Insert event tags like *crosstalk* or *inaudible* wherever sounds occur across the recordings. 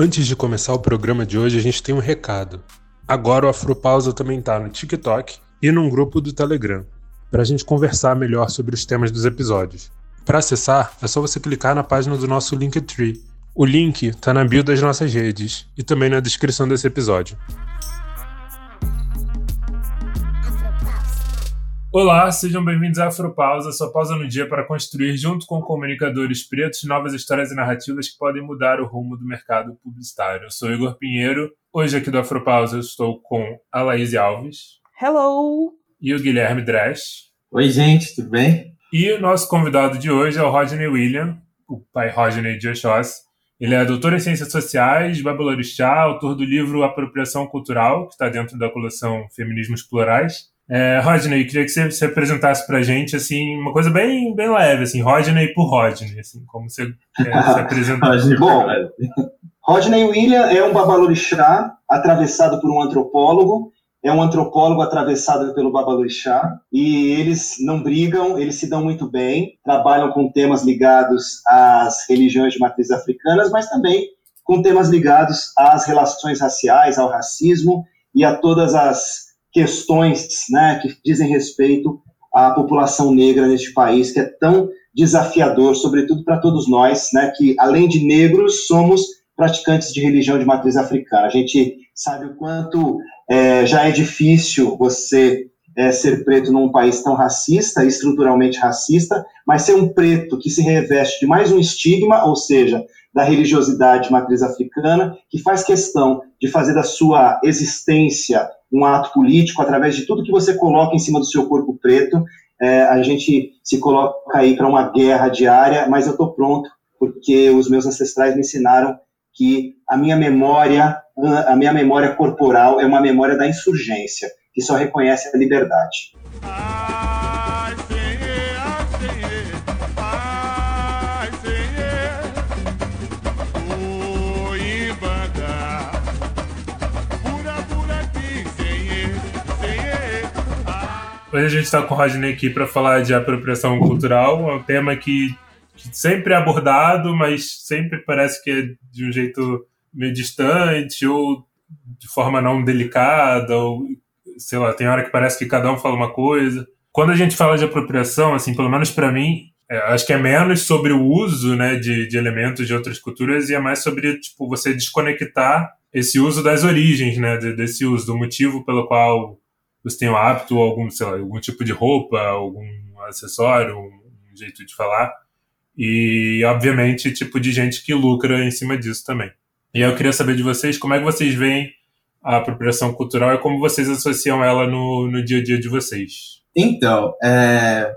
Antes de começar o programa de hoje, a gente tem um recado. Agora o Afropausa também está no TikTok e num grupo do Telegram, para a gente conversar melhor sobre os temas dos episódios. Para acessar, é só você clicar na página do nosso Linktree. O link está na bio das nossas redes e também na descrição desse episódio. Olá, sejam bem-vindos à Afropausa, sua pausa no dia para construir, junto com comunicadores pretos, novas histórias e narrativas que podem mudar o rumo do mercado publicitário. Eu sou Igor Pinheiro, hoje aqui do Afropausa eu estou com a Laís Alves. Hello! E o Guilherme Dresch. Oi, gente, tudo bem? E o nosso convidado de hoje é o Rodney William, o pai Rodney de Oxóssi. Ele é doutor em Ciências Sociais, babalorixá, autor do livro Apropriação Cultural, que está dentro da coleção Feminismos Plurais é, Rodney, queria que você se apresentasse pra gente, assim, uma coisa bem, bem leve, assim, Rodney por Rodney, assim, como você quer se *laughs* apresentar. Bom, Rodney William é um babalorixá atravessado por um antropólogo, é um antropólogo atravessado pelo babalorixá, e eles não brigam, eles se dão muito bem, trabalham com temas ligados às religiões de matriz africanas, mas também com temas ligados às relações raciais, ao racismo e a todas as questões né, que dizem respeito à população negra neste país, que é tão desafiador, sobretudo para todos nós, né, que além de negros, somos praticantes de religião de matriz africana. A gente sabe o quanto é, já é difícil você é, ser preto num país tão racista, estruturalmente racista, mas ser um preto que se reveste de mais um estigma, ou seja, da religiosidade matriz africana, que faz questão de fazer da sua existência um ato político através de tudo que você coloca em cima do seu corpo preto. É, a gente se coloca aí para uma guerra diária, mas eu estou pronto porque os meus ancestrais me ensinaram que a minha memória, a minha memória corporal é uma memória da insurgência, que só reconhece a liberdade. Hoje a gente está com o Rodney aqui para falar de apropriação cultural, um tema que, que, sempre é abordado, mas sempre parece que é de um jeito meio distante ou de forma não delicada, ou sei lá, tem hora que parece que cada um fala uma coisa. Quando a gente fala de apropriação, assim, pelo menos para mim, é, acho que é menos sobre o uso né, de, de elementos de outras culturas e é mais sobre tipo, você desconectar esse uso das origens, né, desse uso, do motivo pelo qual você tem o hábito, algum, sei lá, algum tipo de roupa, algum acessório, um jeito de falar. E, obviamente, tipo de gente que lucra em cima disso também. E eu queria saber de vocês como é que vocês veem a apropriação cultural e como vocês associam ela no, no dia a dia de vocês. Então, é...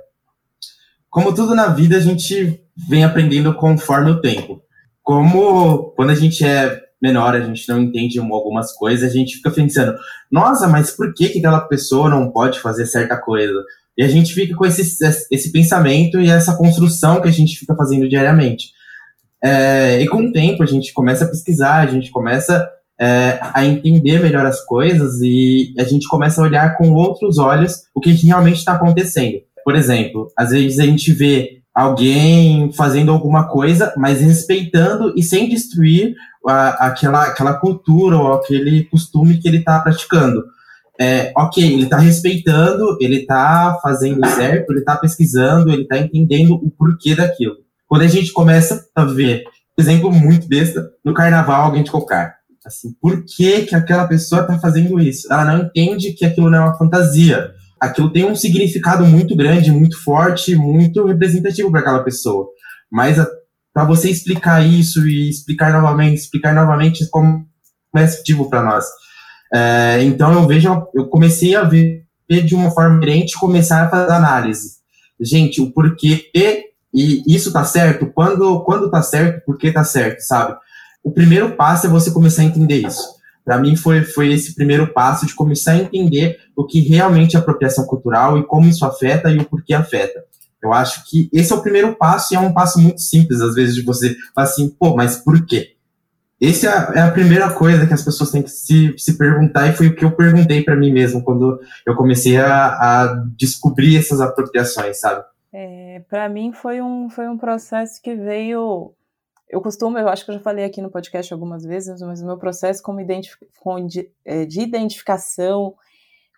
como tudo na vida, a gente vem aprendendo conforme o tempo. Como quando a gente é menor, a gente não entende algumas coisas, a gente fica pensando, nossa, mas por que, que aquela pessoa não pode fazer certa coisa? E a gente fica com esse, esse pensamento e essa construção que a gente fica fazendo diariamente. É, e com o tempo a gente começa a pesquisar, a gente começa é, a entender melhor as coisas e a gente começa a olhar com outros olhos o que realmente está acontecendo. Por exemplo, às vezes a gente vê alguém fazendo alguma coisa, mas respeitando e sem destruir a, aquela, aquela cultura ou aquele costume que ele está praticando. É, ok, ele está respeitando, ele está fazendo certo, ele está pesquisando, ele está entendendo o porquê daquilo. Quando a gente começa a ver, exemplo muito besta, no carnaval alguém de cocar. Assim, por que, que aquela pessoa está fazendo isso? Ela não entende que aquilo não é uma fantasia. Aquilo tem um significado muito grande, muito forte, muito representativo para aquela pessoa. Mas para você explicar isso e explicar novamente, explicar novamente como é efetivo para nós. É, então eu vejo, eu comecei a ver de uma forma diferente, começar a fazer análise. Gente, o porquê e, e isso tá certo? Quando quando tá certo, por que tá certo, sabe? O primeiro passo é você começar a entender isso. Para mim foi foi esse primeiro passo de começar a entender o que realmente é apropriação cultural e como isso afeta e o porquê afeta. Eu acho que esse é o primeiro passo e é um passo muito simples, às vezes, de você falar assim, pô, mas por quê? Essa é, é a primeira coisa que as pessoas têm que se, se perguntar, e foi o que eu perguntei para mim mesmo quando eu comecei a, a descobrir essas apropriações, sabe? É, para mim foi um, foi um processo que veio. Eu costumo, eu acho que eu já falei aqui no podcast algumas vezes, mas o meu processo como identif é, de identificação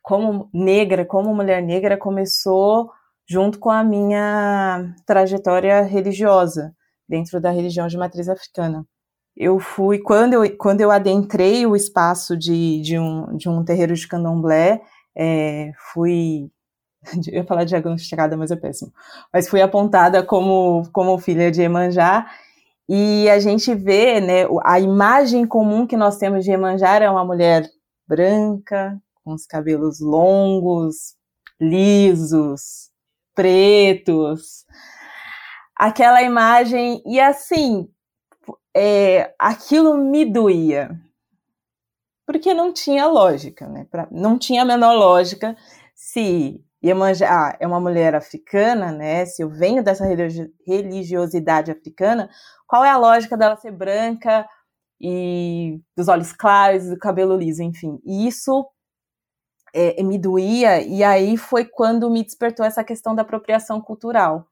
como negra, como mulher negra, começou junto com a minha trajetória religiosa dentro da religião de matriz africana. Eu fui, quando eu, quando eu adentrei o espaço de, de, um, de um terreiro de candomblé, é, fui *laughs* eu ia falar diagnosticada, mas é péssimo. Mas fui apontada como, como filha de Emanjá, e a gente vê, né, a imagem comum que nós temos de Emanjá é uma mulher branca, com os cabelos longos, lisos, pretos. Aquela imagem, e assim, é, aquilo me doía. Porque não tinha lógica, né? Pra, não tinha a menor lógica se Iemanjá ah, é uma mulher africana, né? Se eu venho dessa religiosidade africana, qual é a lógica dela ser branca e dos olhos claros do cabelo liso, enfim. E isso é, me doía, e aí foi quando me despertou essa questão da apropriação cultural.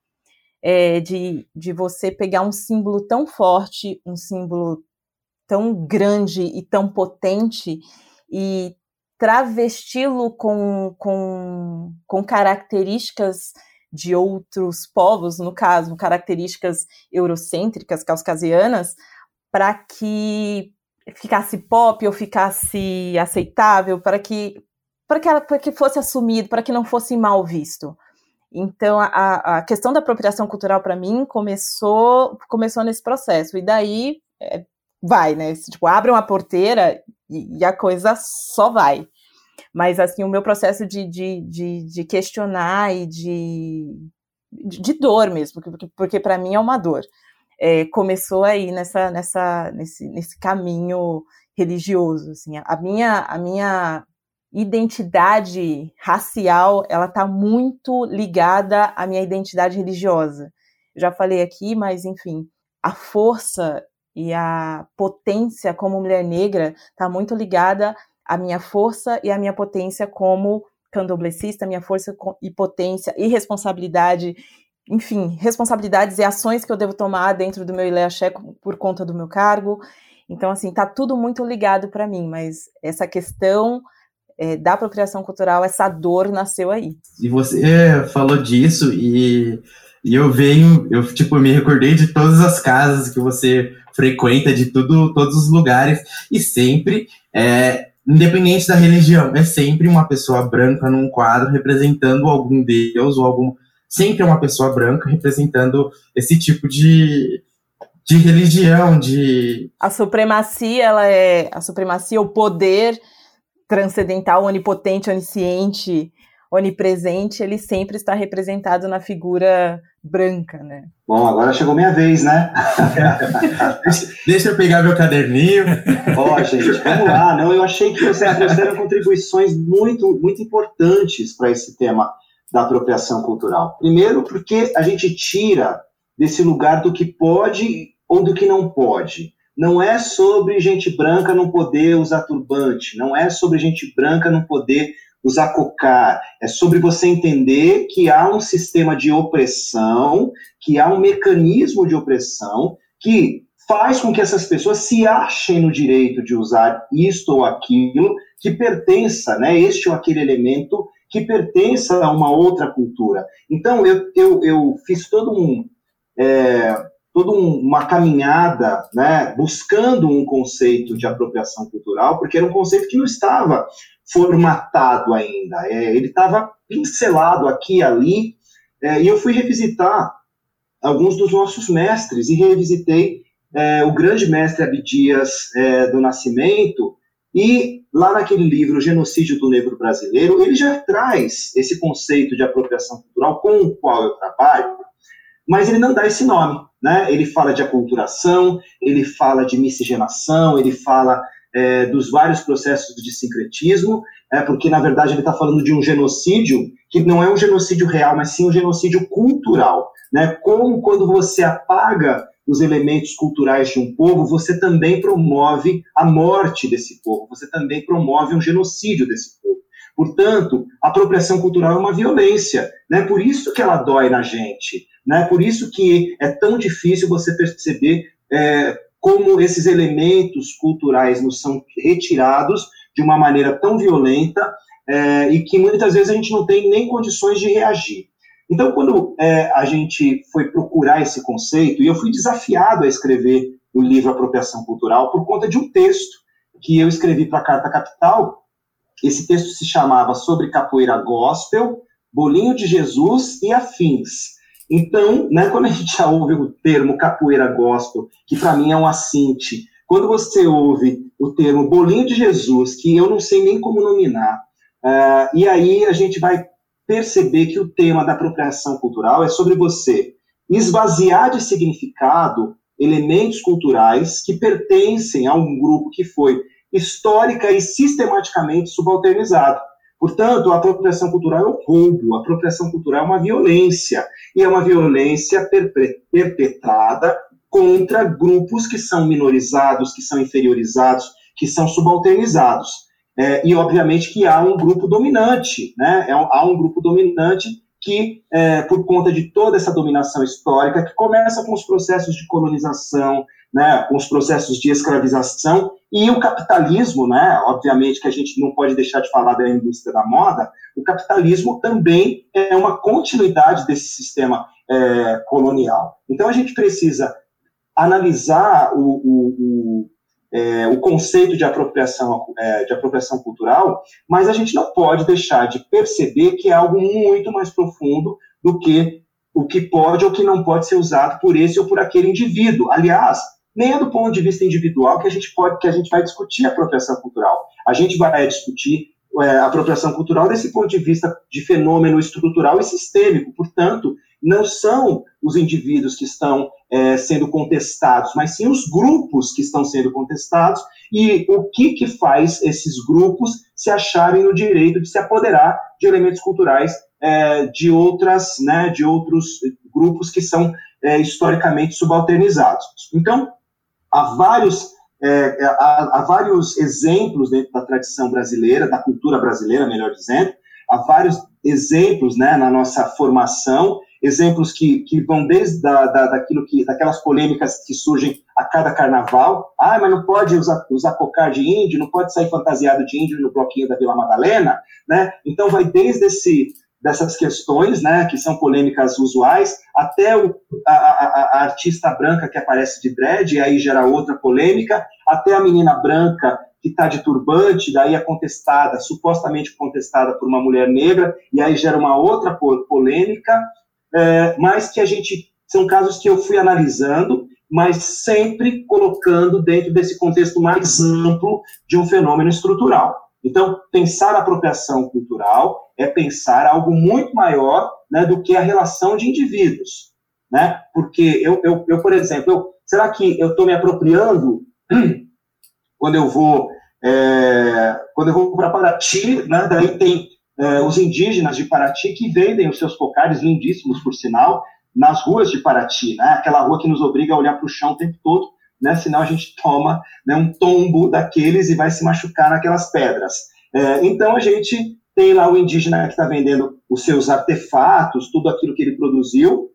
É, de, de você pegar um símbolo tão forte, um símbolo tão grande e tão potente, e travesti-lo com, com, com características de outros povos, no caso, características eurocêntricas, caucasianas, para que ficasse pop ou ficasse aceitável, para que, para que, para que fosse assumido, para que não fosse mal visto. Então, a, a questão da apropriação cultural, para mim, começou, começou nesse processo. E daí, é, vai, né? Tipo, abre uma porteira e, e a coisa só vai. Mas, assim, o meu processo de, de, de, de questionar e de, de dor mesmo, porque, para mim é uma dor, é, começou aí nessa, nessa, nesse, nesse caminho religioso. Assim. A, minha, a minha identidade racial, ela está muito ligada à minha identidade religiosa. Eu já falei aqui, mas, enfim, a força e a potência como mulher negra está muito ligada a minha força e a minha potência como candomblessista, minha força e potência e responsabilidade, enfim, responsabilidades e ações que eu devo tomar dentro do meu Ileaxé por conta do meu cargo. Então, assim, tá tudo muito ligado para mim, mas essa questão é, da apropriação cultural, essa dor nasceu aí. E você falou disso e, e eu venho, eu tipo me recordei de todas as casas que você frequenta, de tudo, todos os lugares e sempre é, independente da religião, é sempre uma pessoa branca num quadro representando algum deus ou algum. Sempre é uma pessoa branca representando esse tipo de, de religião, de. A supremacia, ela é. A supremacia, o poder transcendental, onipotente, onisciente, onipresente, ele sempre está representado na figura branca, né? Bom, agora chegou minha vez, né? *laughs* Deixa eu pegar meu caderninho. Ó, oh, gente, vamos lá. Não, eu achei que vocês trouxeram contribuições muito, muito importantes para esse tema da apropriação cultural. Primeiro, porque a gente tira desse lugar do que pode ou do que não pode. Não é sobre gente branca não poder usar turbante, não é sobre gente branca não poder usar cocar, é sobre você entender que há um sistema de opressão, que há um mecanismo de opressão que faz com que essas pessoas se achem no direito de usar isto ou aquilo que pertença, né, este ou aquele elemento que pertença a uma outra cultura. Então, eu, eu, eu fiz todo um, é, toda uma caminhada, né, buscando um conceito de apropriação cultural, porque era um conceito que não estava formatado ainda. É, ele estava pincelado aqui e ali, é, e eu fui revisitar alguns dos nossos mestres e revisitei é, o grande mestre Abdias é, do Nascimento e lá naquele livro Genocídio do Negro Brasileiro ele já traz esse conceito de apropriação cultural com o qual eu trabalho, mas ele não dá esse nome, né? Ele fala de aculturação, ele fala de miscigenação, ele fala é, dos vários processos de sincretismo, é, porque na verdade ele está falando de um genocídio que não é um genocídio real, mas sim um genocídio cultural. Né? Como quando você apaga os elementos culturais de um povo, você também promove a morte desse povo, você também promove um genocídio desse povo. Portanto, a apropriação cultural é uma violência, né? Por isso que ela dói na gente, né? Por isso que é tão difícil você perceber é, como esses elementos culturais nos são retirados de uma maneira tão violenta é, e que muitas vezes a gente não tem nem condições de reagir. Então, quando é, a gente foi procurar esse conceito, e eu fui desafiado a escrever o livro Apropriação Cultural por conta de um texto que eu escrevi para a Carta Capital. Esse texto se chamava Sobre Capoeira Gospel, Bolinho de Jesus e Afins. Então, né, quando a gente já ouve o termo capoeira gospel, que para mim é um assinte, quando você ouve o termo bolinho de Jesus, que eu não sei nem como nominar, uh, e aí a gente vai perceber que o tema da apropriação cultural é sobre você esvaziar de significado elementos culturais que pertencem a um grupo que foi histórica e sistematicamente subalternizado. Portanto, a apropriação cultural é o roubo, a apropriação cultural é uma violência, e é uma violência perpetrada contra grupos que são minorizados, que são inferiorizados, que são subalternizados. É, e, obviamente, que há um grupo dominante, né? É, há um grupo dominante que, é, por conta de toda essa dominação histórica, que começa com os processos de colonização, né, com os processos de escravização e o capitalismo, né, obviamente que a gente não pode deixar de falar da indústria da moda, o capitalismo também é uma continuidade desse sistema é, colonial. Então a gente precisa analisar o, o, o, é, o conceito de apropriação, é, de apropriação cultural, mas a gente não pode deixar de perceber que é algo muito mais profundo do que o que pode ou que não pode ser usado por esse ou por aquele indivíduo. Aliás, nem é do ponto de vista individual que a gente pode, que a gente vai discutir a apropriação cultural. A gente vai discutir é, a apropriação cultural desse ponto de vista de fenômeno estrutural e sistêmico. Portanto, não são os indivíduos que estão é, sendo contestados, mas sim os grupos que estão sendo contestados e o que, que faz esses grupos se acharem no direito de se apoderar de elementos culturais é, de outras, né, de outros grupos que são é, historicamente subalternizados. Então, há vários, é, é, há, há, vários exemplos dentro da tradição brasileira, da cultura brasileira, melhor dizendo, há vários exemplos né, na nossa formação, exemplos que, que vão desde da, da, daquilo que, daquelas polêmicas que surgem a cada carnaval, ah, mas não pode usar, usar cocar de índio, não pode sair fantasiado de índio no bloquinho da Vila Madalena, né? Então vai desde esse dessas questões, né, que são polêmicas usuais, até o, a, a, a, artista branca que aparece de dread, e aí gera outra polêmica, até a menina branca que está de turbante, daí é contestada, supostamente contestada por uma mulher negra, e aí gera uma outra polêmica, é, mas que a gente, são casos que eu fui analisando, mas sempre colocando dentro desse contexto mais amplo de um fenômeno estrutural. Então, pensar a apropriação cultural é pensar algo muito maior né, do que a relação de indivíduos. Né? Porque eu, eu, eu por exemplo, eu, será que eu estou me apropriando *clears throat* quando eu vou é, quando eu vou para Paraty, né, daí tem é, os indígenas de Paraty que vendem os seus cocares lindíssimos, por sinal, nas ruas de Paraty, né, aquela rua que nos obriga a olhar para o chão o tempo todo, né? Senão a gente toma né, um tombo daqueles e vai se machucar naquelas pedras. É, então a gente tem lá o indígena que está vendendo os seus artefatos, tudo aquilo que ele produziu,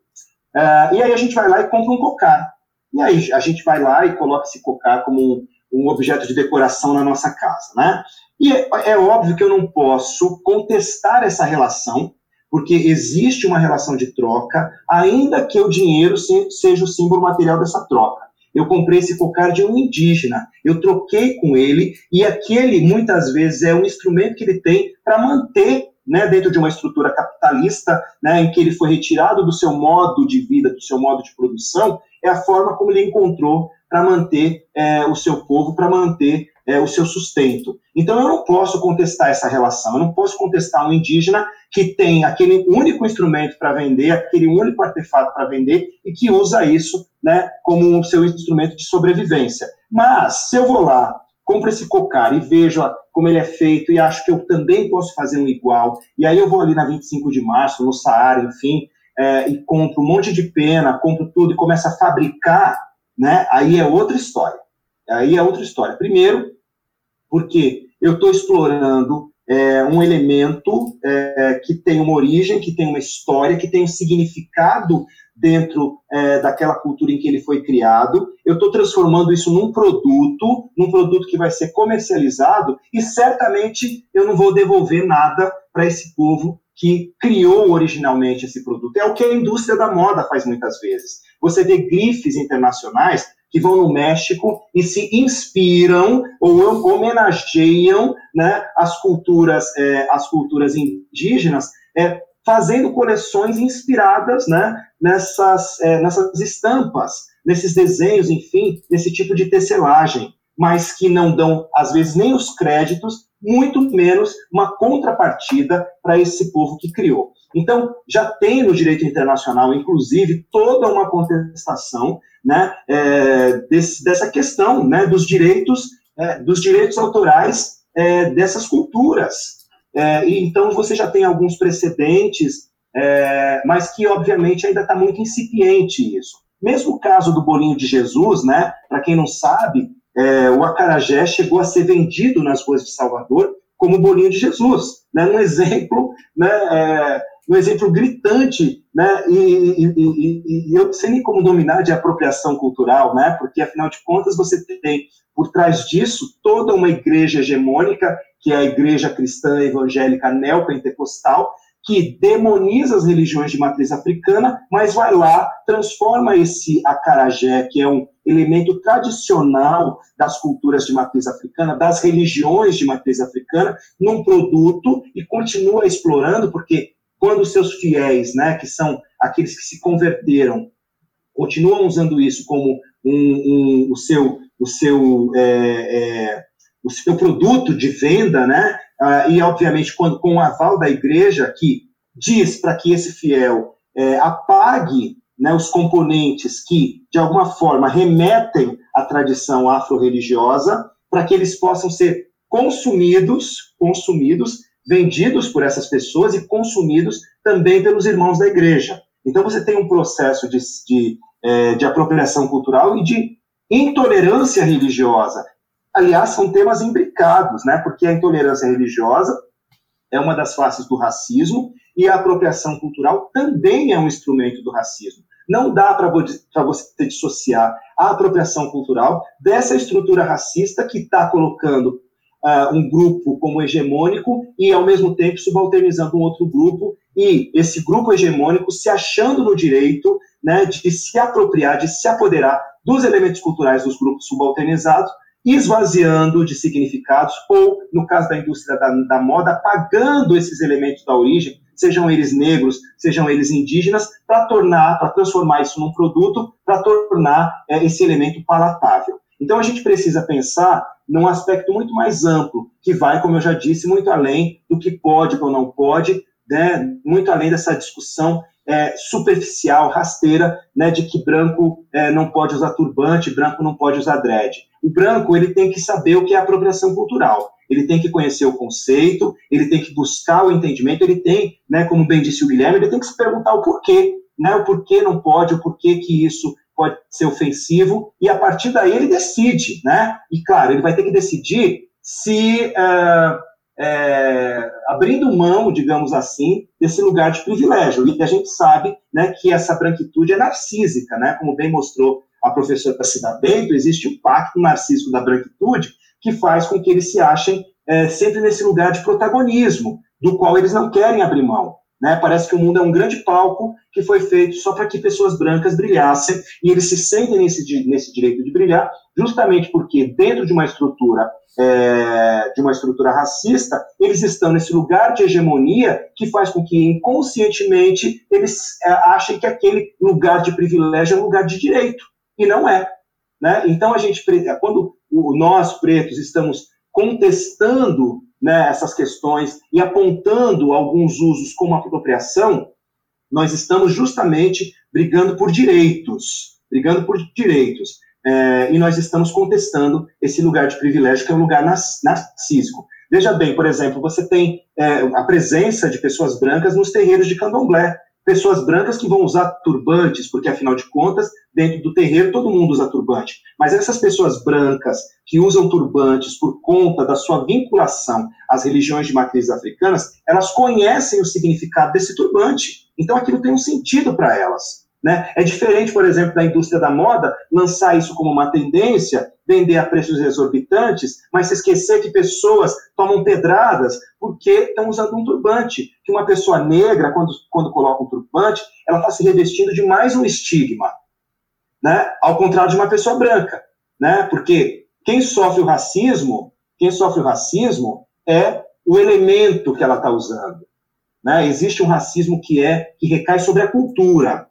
é, e aí a gente vai lá e compra um cocar. E aí a gente vai lá e coloca esse cocar como um, um objeto de decoração na nossa casa, né? E é, é óbvio que eu não posso contestar essa relação, porque existe uma relação de troca, ainda que o dinheiro seja o símbolo material dessa troca. Eu comprei esse cocar de um indígena, eu troquei com ele, e aquele, muitas vezes, é um instrumento que ele tem para manter né, dentro de uma estrutura capitalista, né, em que ele foi retirado do seu modo de vida, do seu modo de produção, é a forma como ele encontrou para manter é, o seu povo, para manter é, o seu sustento. Então eu não posso contestar essa relação, eu não posso contestar um indígena que tem aquele único instrumento para vender, aquele único artefato para vender e que usa isso né, como seu instrumento de sobrevivência. Mas se eu vou lá, compro esse cocar e vejo como ele é feito e acho que eu também posso fazer um igual, e aí eu vou ali na 25 de março, no Saara, enfim, é, e compro um monte de pena, compro tudo e começo a fabricar, né, aí é outra história. Aí é outra história. Primeiro, porque eu estou explorando é, um elemento é, que tem uma origem, que tem uma história, que tem um significado dentro é, daquela cultura em que ele foi criado, eu estou transformando isso num produto, num produto que vai ser comercializado, e certamente eu não vou devolver nada para esse povo que criou originalmente esse produto. É o que a indústria da moda faz muitas vezes. Você vê grifes internacionais que vão no México e se inspiram ou homenageiam né, as culturas é, as culturas indígenas é, fazendo coleções inspiradas né, nessas, é, nessas estampas, nesses desenhos, enfim, nesse tipo de tecelagem, mas que não dão, às vezes, nem os créditos, muito menos uma contrapartida para esse povo que criou. Então, já tem no direito internacional, inclusive, toda uma contestação né, é, desse, dessa questão né, dos direitos é, dos direitos autorais é, dessas culturas. É, então você já tem alguns precedentes, é, mas que obviamente ainda está muito incipiente isso. Mesmo o caso do bolinho de Jesus, né? Para quem não sabe, é, o acarajé chegou a ser vendido nas ruas de Salvador como bolinho de Jesus, né? Um exemplo, né? É, um exemplo gritante, né? E, e, e, e eu não sei nem como dominar de apropriação cultural, né? Porque afinal de contas você tem por trás disso toda uma igreja hegemônica que é a igreja cristã evangélica neopentecostal, que demoniza as religiões de matriz africana, mas vai lá, transforma esse acarajé, que é um elemento tradicional das culturas de matriz africana, das religiões de matriz africana, num produto e continua explorando, porque quando seus fiéis, né, que são aqueles que se converteram, continuam usando isso como um, um, o seu, o seu é, é, o seu produto de venda, né? Ah, e, obviamente, quando, com o aval da igreja, que diz para que esse fiel é, apague né, os componentes que, de alguma forma, remetem à tradição afro-religiosa, para que eles possam ser consumidos, consumidos, vendidos por essas pessoas e consumidos também pelos irmãos da igreja. Então, você tem um processo de, de, é, de apropriação cultural e de intolerância religiosa. Aliás, são temas imbricados, né? Porque a intolerância religiosa é uma das faces do racismo e a apropriação cultural também é um instrumento do racismo. Não dá para você dissociar a apropriação cultural dessa estrutura racista que está colocando uh, um grupo como hegemônico e, ao mesmo tempo, subalternizando um outro grupo, e esse grupo hegemônico se achando no direito né, de se apropriar, de se apoderar dos elementos culturais dos grupos subalternizados esvaziando de significados, ou, no caso da indústria da, da moda, apagando esses elementos da origem, sejam eles negros, sejam eles indígenas, para tornar, para transformar isso num produto, para tornar é, esse elemento palatável. Então a gente precisa pensar num aspecto muito mais amplo, que vai, como eu já disse, muito além do que pode ou não pode, né, muito além dessa discussão é, superficial, rasteira, né, de que branco é, não pode usar turbante, branco não pode usar dread. O branco ele tem que saber o que é apropriação cultural. Ele tem que conhecer o conceito, ele tem que buscar o entendimento, ele tem, né, como bem disse o Guilherme, ele tem que se perguntar o porquê, né, o porquê não pode, o porquê que isso pode ser ofensivo, e a partir daí ele decide, né? E claro, ele vai ter que decidir se uh, é, abrindo mão, digamos assim, desse lugar de privilégio. E a gente sabe né, que essa branquitude é narcísica, né? como bem mostrou a professora Cida Bento, existe um pacto narcísico da branquitude que faz com que eles se achem é, sempre nesse lugar de protagonismo, do qual eles não querem abrir mão. Né? Parece que o mundo é um grande palco que foi feito só para que pessoas brancas brilhassem, e eles se sentem nesse, nesse direito de brilhar, justamente porque dentro de uma estrutura é, de uma estrutura racista, eles estão nesse lugar de hegemonia que faz com que inconscientemente eles é, achem que aquele lugar de privilégio é um lugar de direito, e não é. Né? Então, a gente, quando nós pretos estamos contestando né, essas questões e apontando alguns usos como apropriação, nós estamos justamente brigando por direitos, brigando por direitos. É, e nós estamos contestando esse lugar de privilégio que é um lugar narcísico. Veja bem, por exemplo, você tem é, a presença de pessoas brancas nos terreiros de candomblé pessoas brancas que vão usar turbantes, porque afinal de contas, dentro do terreiro todo mundo usa turbante. Mas essas pessoas brancas que usam turbantes por conta da sua vinculação às religiões de matriz africanas, elas conhecem o significado desse turbante. Então aquilo tem um sentido para elas. Né? É diferente, por exemplo, da indústria da moda lançar isso como uma tendência, vender a preços exorbitantes, mas se esquecer que pessoas tomam pedradas porque estão usando um turbante. Que uma pessoa negra, quando, quando coloca um turbante, ela está se revestindo de mais um estigma, né? ao contrário de uma pessoa branca. Né? Porque quem sofre o racismo, quem sofre o racismo é o elemento que ela está usando. Né? Existe um racismo que é que recai sobre a cultura.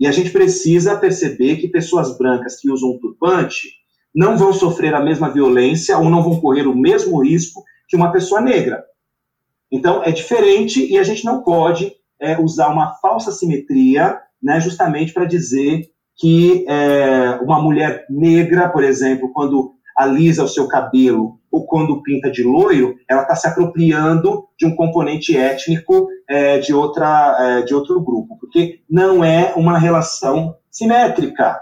E a gente precisa perceber que pessoas brancas que usam um turbante não vão sofrer a mesma violência ou não vão correr o mesmo risco que uma pessoa negra. Então, é diferente e a gente não pode é, usar uma falsa simetria né, justamente para dizer que é, uma mulher negra, por exemplo, quando alisa o seu cabelo ou quando pinta de loiro, ela está se apropriando de um componente étnico é, de, outra, é, de outro grupo, porque não é uma relação simétrica.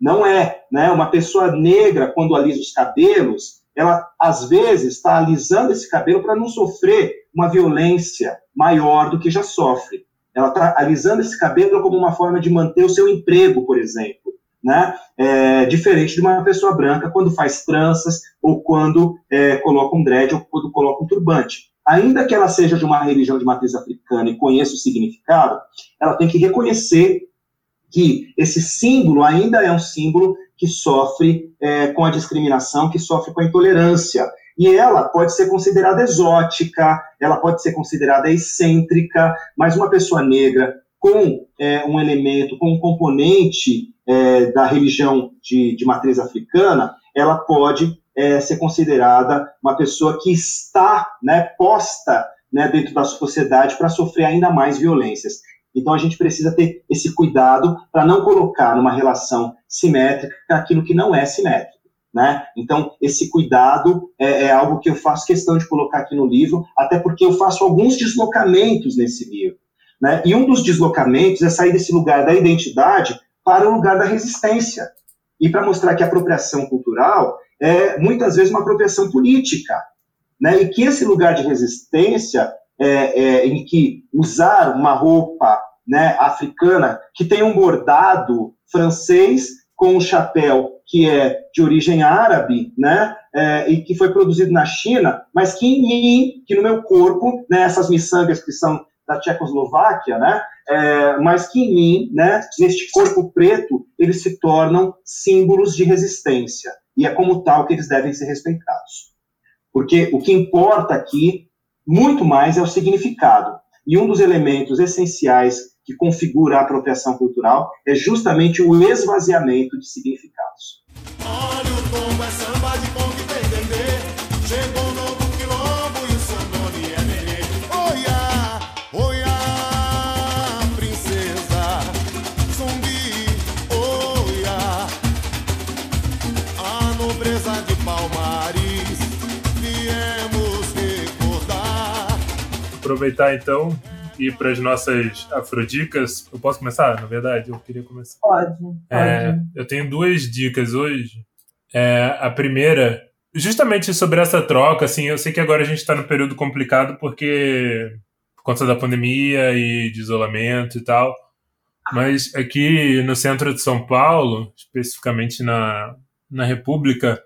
Não é. Né? Uma pessoa negra, quando alisa os cabelos, ela às vezes está alisando esse cabelo para não sofrer uma violência maior do que já sofre. Ela está alisando esse cabelo como uma forma de manter o seu emprego, por exemplo né? É, diferente de uma pessoa branca quando faz tranças ou quando é, coloca um dread ou quando coloca um turbante. Ainda que ela seja de uma religião de matriz africana e conheça o significado, ela tem que reconhecer que esse símbolo ainda é um símbolo que sofre é, com a discriminação, que sofre com a intolerância. E ela pode ser considerada exótica, ela pode ser considerada excêntrica, mas uma pessoa negra com é, um elemento, com um componente é, da religião de, de, matriz africana, ela pode é, ser considerada uma pessoa que está né, posta né, dentro da sociedade para sofrer ainda mais violências. Então a gente precisa ter esse cuidado para não colocar numa relação simétrica aquilo que não é simétrico. Né? Então, esse cuidado é, é, algo que eu faço questão de colocar aqui no livro, até porque eu faço alguns deslocamentos nesse livro. Né? E um dos deslocamentos é sair desse lugar da identidade para o lugar da resistência. E para mostrar que a apropriação cultural é muitas vezes uma apropriação política. Né? E que esse lugar de resistência, é, é, em que usar uma roupa né, africana que tem um bordado francês com um chapéu que é de origem árabe, né, é, e que foi produzido na China, mas que em mim, que no meu corpo, né, essas miçangas que são da Tchecoslováquia, né, é, mas que em mim, né, neste corpo preto, eles se tornam símbolos de resistência. E é como tal que eles devem ser respeitados. Porque o que importa aqui, muito mais, é o significado. E um dos elementos essenciais que configura a apropriação cultural é justamente o esvaziamento de significados. Aproveitar então e ir para as nossas afrodicas. Eu posso começar, na verdade? Eu queria começar. Pode. É, pode. eu tenho duas dicas hoje. É, a primeira, justamente sobre essa troca, assim, eu sei que agora a gente está no período complicado porque por conta da pandemia e de isolamento e tal. Mas aqui no centro de São Paulo, especificamente na, na República,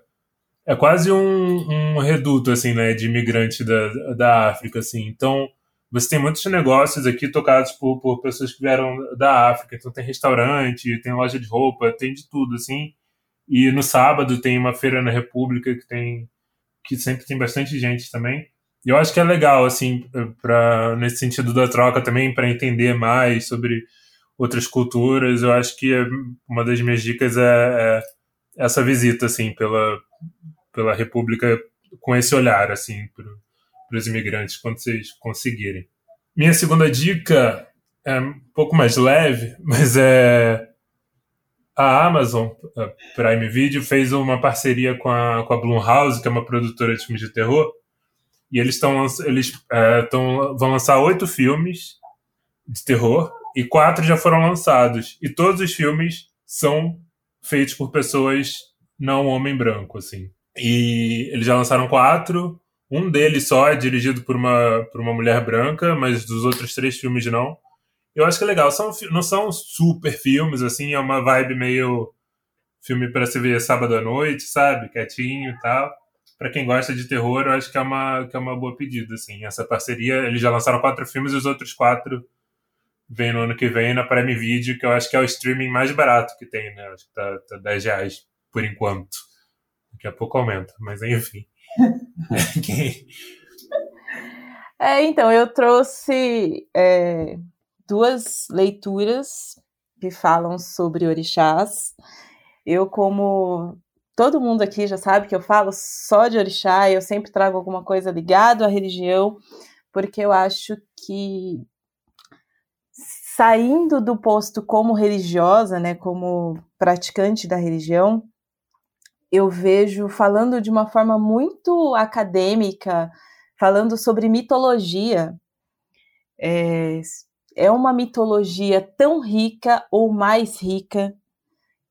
é quase um, um reduto assim, né, de imigrante da, da África, assim. Então, você tem muitos negócios aqui tocados por, por pessoas que vieram da África. Então, tem restaurante, tem loja de roupa, tem de tudo, assim. E no sábado tem uma feira na República que tem que sempre tem bastante gente também. E eu acho que é legal, assim, para nesse sentido da troca também, para entender mais sobre outras culturas. Eu acho que uma das minhas dicas é, é essa visita, assim, pela, pela República com esse olhar, assim, para os imigrantes, quando vocês conseguirem. Minha segunda dica é um pouco mais leve, *laughs* mas é a Amazon Prime Video fez uma parceria com a, com a Blumhouse, que é uma produtora de filmes de terror, e eles estão eles é, tão, vão lançar oito filmes de terror e quatro já foram lançados e todos os filmes são feitos por pessoas não homem branco assim e eles já lançaram quatro. Um deles só é dirigido por uma, por uma mulher branca, mas dos outros três filmes não. Eu acho que é legal. São, não são super filmes, assim, é uma vibe meio filme para se ver sábado à noite, sabe? Quietinho e tal. Para quem gosta de terror, eu acho que é uma, que é uma boa pedida, assim. Essa parceria, eles já lançaram quatro filmes e os outros quatro vêm no ano que vem na Prime Video, que eu acho que é o streaming mais barato que tem, né? Acho que tá, tá 10 reais por enquanto. Daqui a pouco aumenta, mas enfim. *laughs* é, então, eu trouxe é, duas leituras que falam sobre orixás. Eu, como todo mundo aqui já sabe que eu falo só de orixá, eu sempre trago alguma coisa ligada à religião, porque eu acho que saindo do posto como religiosa, né, como praticante da religião, eu vejo falando de uma forma muito acadêmica, falando sobre mitologia. É, é uma mitologia tão rica ou mais rica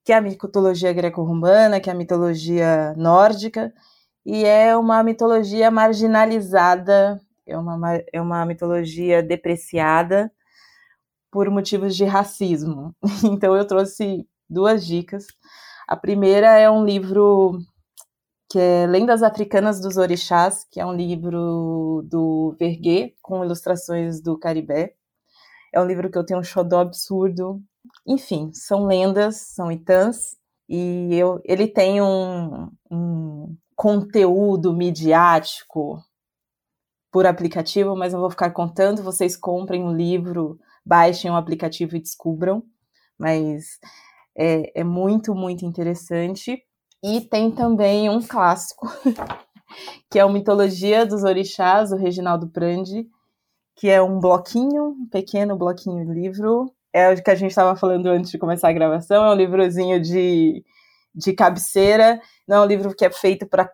que a mitologia greco-romana, que a mitologia nórdica, e é uma mitologia marginalizada, é uma, é uma mitologia depreciada por motivos de racismo. *laughs* Então eu trouxe duas dicas. A primeira é um livro que é Lendas Africanas dos Orixás, que é um livro do Verguet, com ilustrações do Caribé. É um livro que eu tenho um xodó absurdo, enfim, são lendas, são itãs, e eu, ele tem um, um conteúdo midiático por aplicativo, mas eu vou ficar contando, vocês comprem o um livro, baixem o um aplicativo e descubram, mas é, é muito, muito interessante. E tem também um clássico, *laughs* que é a Mitologia dos Orixás, do Reginaldo Prandi, que é um bloquinho, um pequeno bloquinho livro, é o que a gente estava falando antes de começar a gravação, é um livrozinho de, de cabeceira, não é um livro que é feito para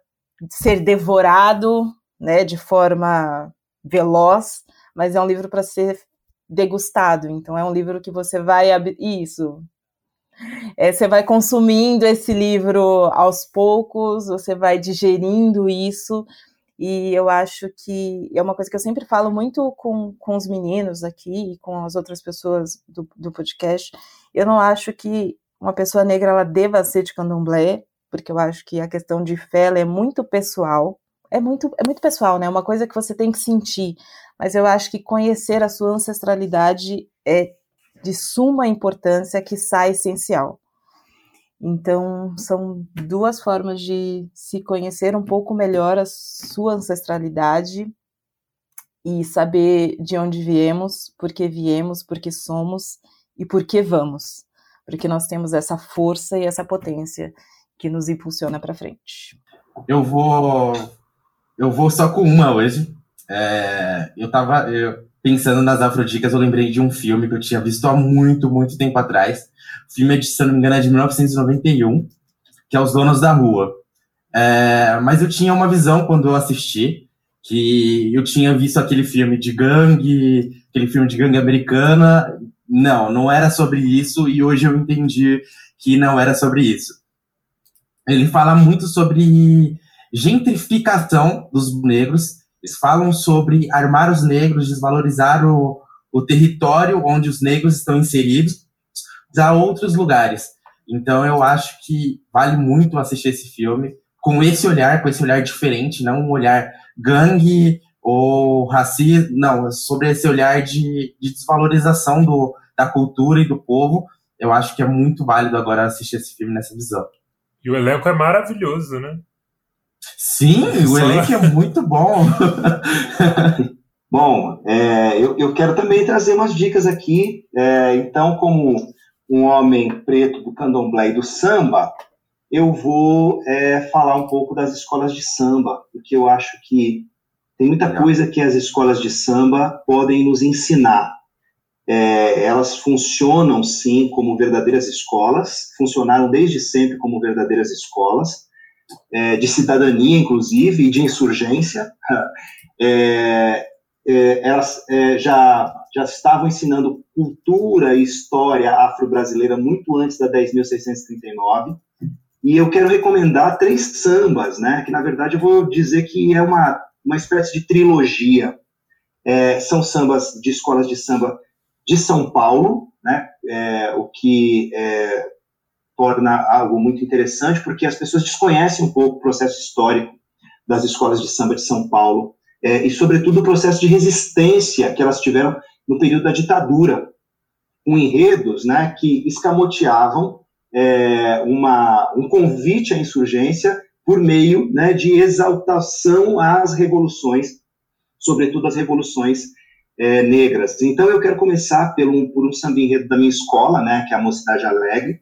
ser devorado, né, de forma veloz, mas é um livro para ser degustado. Então é um livro que você vai isso. É, você vai consumindo esse livro aos poucos, você vai digerindo isso, e eu acho que é uma coisa que eu sempre falo muito com, com os meninos aqui e com as outras pessoas do, do podcast. Eu não acho que uma pessoa negra ela deva ser de candomblé, porque eu acho que a questão de fé é muito pessoal. É muito, é muito pessoal, né? É uma coisa que você tem que sentir. Mas eu acho que conhecer a sua ancestralidade é de suma importância, que sai essencial. Então, são duas formas de se conhecer um pouco melhor a sua ancestralidade e saber de onde viemos, por que viemos, por que somos e por que vamos. Porque nós temos essa força e essa potência que nos impulsiona para frente. Eu vou eu vou só com uma hoje. É, eu tava eu, pensando nas afrodicas, eu lembrei de um filme que eu tinha visto há muito, muito tempo atrás, o filme, é de, se não me engano, é de 1991, que é Os Donos da Rua. É, mas eu tinha uma visão quando eu assisti, que eu tinha visto aquele filme de gangue, aquele filme de gangue americana. Não, não era sobre isso, e hoje eu entendi que não era sobre isso. Ele fala muito sobre gentrificação dos negros, eles falam sobre armar os negros, desvalorizar o, o território onde os negros estão inseridos, a outros lugares. Então eu acho que vale muito assistir esse filme com esse olhar, com esse olhar diferente, não um olhar gangue ou racismo, não, sobre esse olhar de, de desvalorização do, da cultura e do povo. Eu acho que é muito válido agora assistir esse filme nessa visão. E o elenco é maravilhoso, né? Sim, o Só... elenco é muito bom. *laughs* bom, é, eu, eu quero também trazer umas dicas aqui. É, então, como um homem preto do candomblé e do samba, eu vou é, falar um pouco das escolas de samba, porque eu acho que tem muita coisa que as escolas de samba podem nos ensinar. É, elas funcionam, sim, como verdadeiras escolas, funcionaram desde sempre como verdadeiras escolas, é, de cidadania, inclusive, e de insurgência. *laughs* É, é, elas é, já, já estavam ensinando cultura e história afro-brasileira muito antes da 10.639. E eu quero recomendar três sambas, né? Que na verdade eu vou dizer que é uma, uma espécie de trilogia. É, são sambas de escolas de samba de São Paulo, né? É, o que torna algo muito interessante, porque as pessoas desconhecem um pouco o processo histórico das escolas de samba de São Paulo, é, e, sobretudo, o processo de resistência que elas tiveram no período da ditadura, com enredos né, que escamoteavam é, uma, um convite à insurgência por meio né, de exaltação às revoluções, sobretudo as revoluções é, negras. Então, eu quero começar pelo, por um samba enredo da minha escola, né, que é a Mocidade Alegre,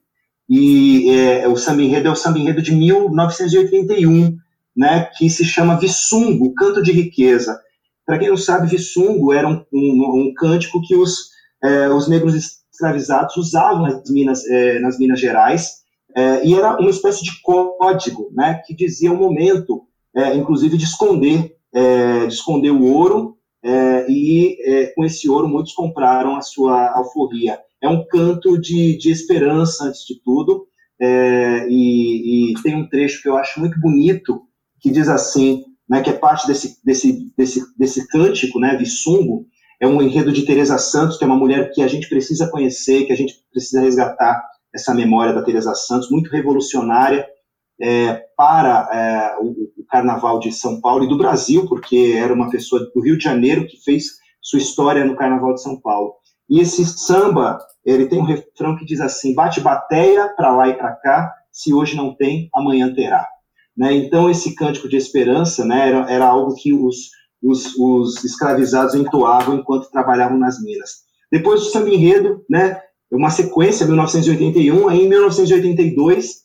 e é, o samba enredo é o samba enredo de 1981, né, que se chama Vissungo, Canto de Riqueza. Para quem não sabe, Vissungo era um, um, um cântico que os, é, os negros escravizados usavam nas Minas, é, nas Minas Gerais, é, e era uma espécie de código, né, que dizia o momento, é, inclusive, de esconder, é, de esconder o ouro, e com esse ouro muitos compraram a sua alforria. É um canto de, de esperança, antes de tudo, e, e tem um trecho que eu acho muito bonito, que diz assim, né, que é parte desse, desse, desse, desse cântico, né, Vissungo, é um enredo de Teresa Santos, que é uma mulher que a gente precisa conhecer, que a gente precisa resgatar essa memória da Teresa Santos, muito revolucionária é, para é, o, o, Carnaval de São Paulo e do Brasil, porque era uma pessoa do Rio de Janeiro que fez sua história no Carnaval de São Paulo. E esse samba, ele tem um refrão que diz assim: bate bateia para lá e para cá, se hoje não tem, amanhã terá. Né? Então, esse cântico de esperança né, era, era algo que os, os, os, escravizados entoavam enquanto trabalhavam nas minas. Depois do samba enredo, né, uma sequência, 1981, aí em 1982,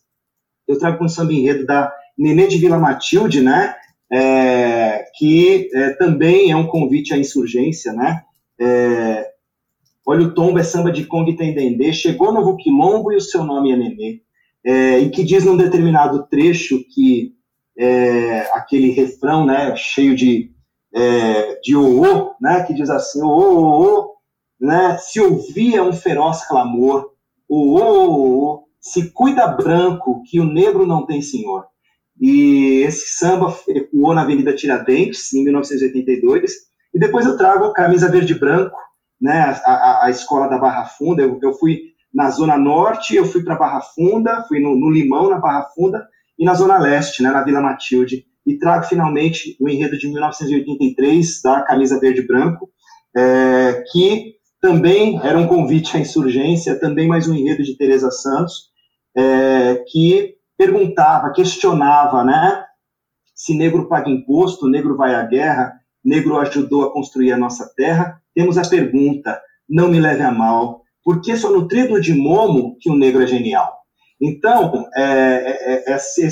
eu trago um samba enredo da Nenê de Vila Matilde, né, é, que é, também é um convite à insurgência, né, é, Olha o tombo, é samba de Kong Tendendê, chegou no Quilombo e o seu nome é Nenê é, e que diz num determinado trecho que é, aquele refrão, né, cheio de é, de oô, né, que diz assim, oô, né, se ouvia um feroz clamor, oô, se cuida branco que o negro não tem senhor. E esse samba ecoou na Avenida Tiradentes, em 1982, e depois eu trago Camisa Verde Branco, né, a, a, escola da Barra Funda, eu, eu fui na Zona Norte, eu fui para Barra Funda, fui no, no, Limão, na Barra Funda, e na Zona Leste, né, na Vila Matilde. E trago finalmente o enredo de 1983, da Camisa Verde Branco, é, que também era um convite à insurgência, também mais um enredo de Teresa Santos, é, que perguntava, questionava, né, se negro paga imposto, negro vai à guerra, negro ajudou a construir a nossa terra, temos a pergunta, não me leve a mal, porque só no trido de Momo que o negro é genial. Então, é, é, é, esse,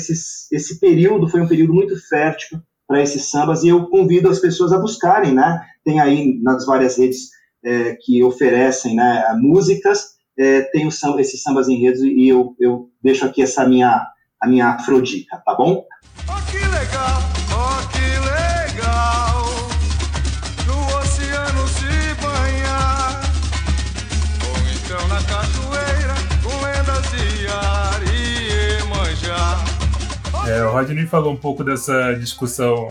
esse, período foi um período muito fértil para esses sambas e eu convido as pessoas a buscarem, né? Tem aí nas várias redes é, que oferecem né, músicas, é, tem o samba, esses sambas enredos e eu, eu deixo aqui essa minha, a minha afrodica, tá bom? Oh, que legal! É, o Rodney falou um pouco dessa discussão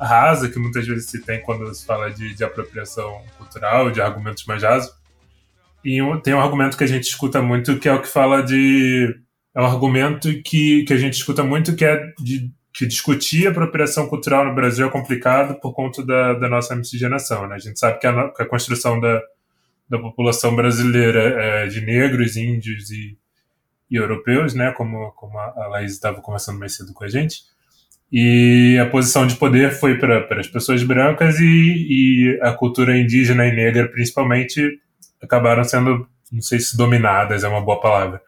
rasa que muitas vezes se tem quando se fala de, de apropriação cultural, de argumentos mais rasos. E tem um argumento que a gente escuta muito que é o que fala de. É um argumento que, que a gente escuta muito que é de que discutir apropriação cultural no Brasil é complicado por conta da, da nossa miscigenação. Né? A gente sabe que a, que a construção da, da população brasileira é de negros, índios e, e europeus, né, como, como a Laís estava conversando mais cedo com a gente. E a posição de poder foi para as pessoas brancas e, e a cultura indígena e negra, principalmente, acabaram sendo, não sei se dominadas é uma boa palavra,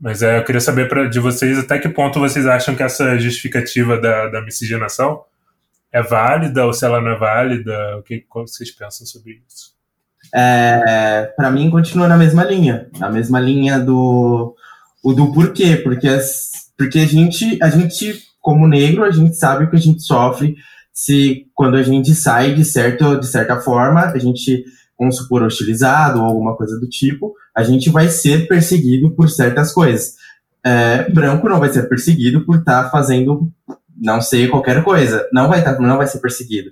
mas é, eu queria saber pra, de vocês até que ponto vocês acham que essa justificativa da, da miscigenação é válida ou se ela não é válida, o que vocês pensam sobre isso? É, para mim continua na mesma linha, na mesma linha do o do porquê, porque, as, porque a gente, a gente, como negro, a gente sabe que a gente sofre se quando a gente sai de, certo, de certa forma, a gente, vamos supor, hostilizado ou alguma coisa do tipo, a gente vai ser perseguido por certas coisas. É, branco não vai ser perseguido por estar tá fazendo, não sei, qualquer coisa. Não vai, tá, não vai ser perseguido.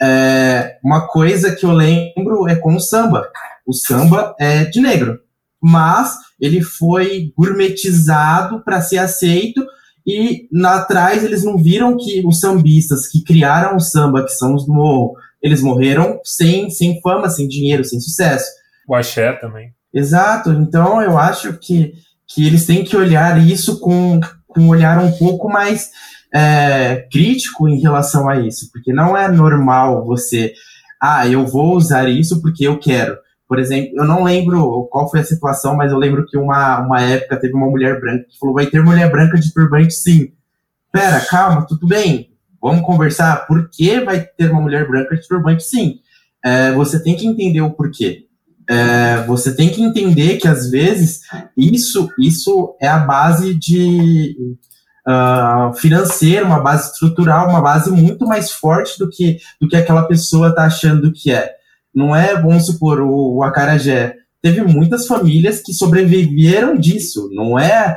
É, uma coisa que eu lembro é com o samba. o samba é de negro, mas ele foi gourmetizado para ser aceito e lá atrás eles não viram que os sambistas que criaram o samba, que são os do morro, eles morreram sem, sem fama, sem dinheiro, sem sucesso. O axé também. Exato, então eu acho que, que eles têm que olhar isso com, com um olhar um pouco mais é, crítico em relação a isso, porque não é normal você, ah, eu vou usar isso porque eu quero. Por exemplo, eu não lembro qual foi a situação, mas eu lembro que uma, uma época teve uma mulher branca que falou: vai ter mulher branca de turbante sim. Pera, calma, tudo bem, vamos conversar. Por que vai ter uma mulher branca de turbante sim? É, você tem que entender o porquê. É, você tem que entender que às vezes isso, isso é a base de uh, financeira, uma base estrutural, uma base muito mais forte do que, do que aquela pessoa está achando que é. Não é, vamos supor, o, o acarajé. Teve muitas famílias que sobreviveram disso. Não é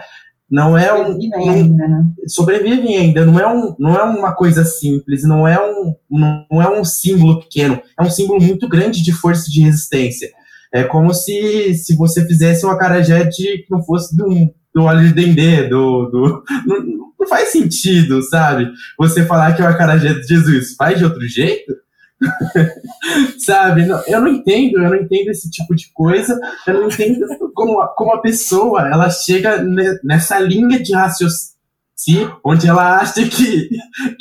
não é um, sobrevivem ainda, né? sobrevivem ainda não é um, não é uma coisa simples não é um não é um símbolo pequeno é um símbolo muito grande de força e de resistência é como se, se você fizesse um acarajé de que não fosse do, do óleo de dendê do, do não, não faz sentido sabe você falar que é o acarajé de Jesus faz de outro jeito *laughs* Sabe? eu não entendo, eu não entendo esse tipo de coisa. Eu não entendo como, como a pessoa ela chega nessa linha de raciocínio onde ela acha que,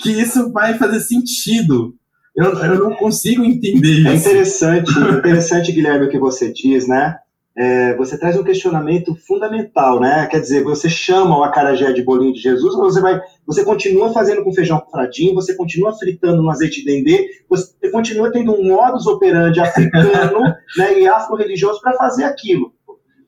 que isso vai fazer sentido. Eu, eu não consigo entender é isso. É interessante, interessante, Guilherme, o que você diz, né? É, você traz um questionamento fundamental, né? Quer dizer, você chama o acarajé de bolinho de Jesus, você vai, você continua fazendo com feijão fradinho, você continua fritando no azeite de dendê, você continua tendo um modus operandi africano, *laughs* né, e afro-religioso para fazer aquilo,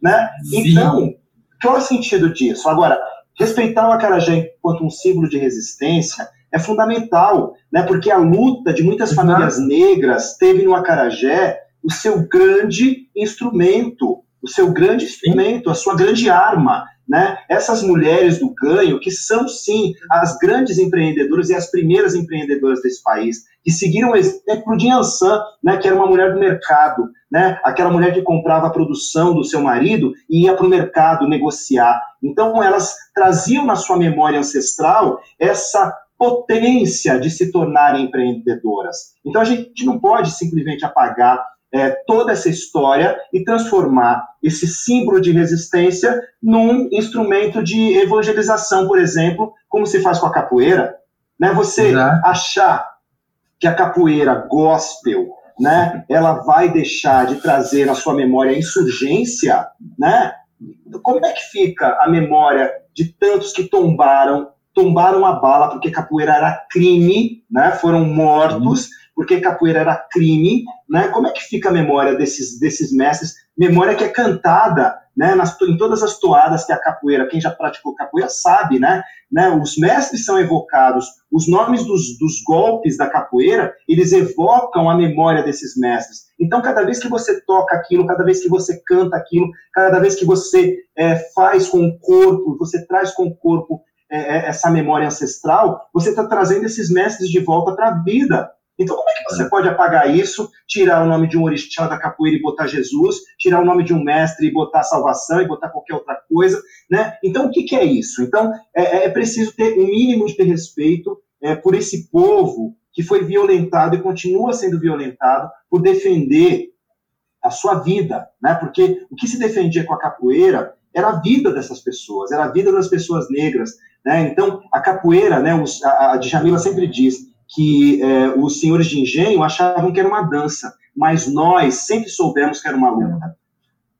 né? Então, qual é o sentido disso? Agora, respeitar o acarajé enquanto um símbolo de resistência é fundamental, né? Porque a luta de muitas famílias negras teve no acarajé o seu grande instrumento, o seu grande instrumento, a sua grande arma. Né? Essas mulheres do ganho, que são sim as grandes empreendedoras e as primeiras empreendedoras desse país, que seguiram o exemplo de Ansan, né, que era uma mulher do mercado, né, aquela mulher que comprava a produção do seu marido e ia para o mercado negociar. Então, elas traziam na sua memória ancestral essa potência de se tornarem empreendedoras. Então, a gente não pode simplesmente apagar é, toda essa história e transformar esse símbolo de resistência num instrumento de evangelização, por exemplo, como se faz com a capoeira. Né? Você Exato. achar que a capoeira gospel né, ela vai deixar de trazer na sua memória a insurgência, né? Como é que fica a memória de tantos que tombaram, tombaram a bala porque capoeira era crime, né? Foram mortos porque capoeira era crime, né? Como é que fica a memória desses, desses mestres? Memória que é cantada, né? Nas, em todas as toadas que a capoeira, quem já praticou capoeira sabe, né? né? Os mestres são evocados, os nomes dos, dos golpes da capoeira, eles evocam a memória desses mestres. Então, cada vez que você toca aquilo, cada vez que você canta aquilo, cada vez que você é, faz com o corpo, você traz com o corpo é, é essa memória ancestral, você está trazendo esses mestres de volta para a vida. Então, como é que você é. pode apagar isso, tirar o nome de um orixá da capoeira e botar Jesus, tirar o nome de um mestre e botar salvação e botar qualquer outra coisa, né? Então, o que, que é isso? Então, é, é, preciso ter um mínimo de respeito é, por esse povo que foi violentado e continua sendo violentado por defender a sua vida, né? Porque o que se defendia com a capoeira era a vida dessas pessoas, era a vida das pessoas negras, né? Então, a capoeira, né? Os, a, a Djamila sempre diz, que é, os senhores de engenho achavam que era uma dança, mas nós sempre soubemos que era uma luta.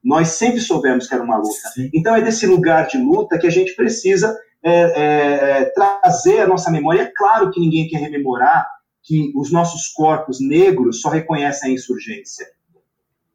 Nós sempre soubemos que era uma luta. Sim. Então é desse lugar de luta que a gente precisa é, é, trazer a nossa memória. É claro que ninguém quer rememorar que os nossos corpos negros só reconhecem a insurgência.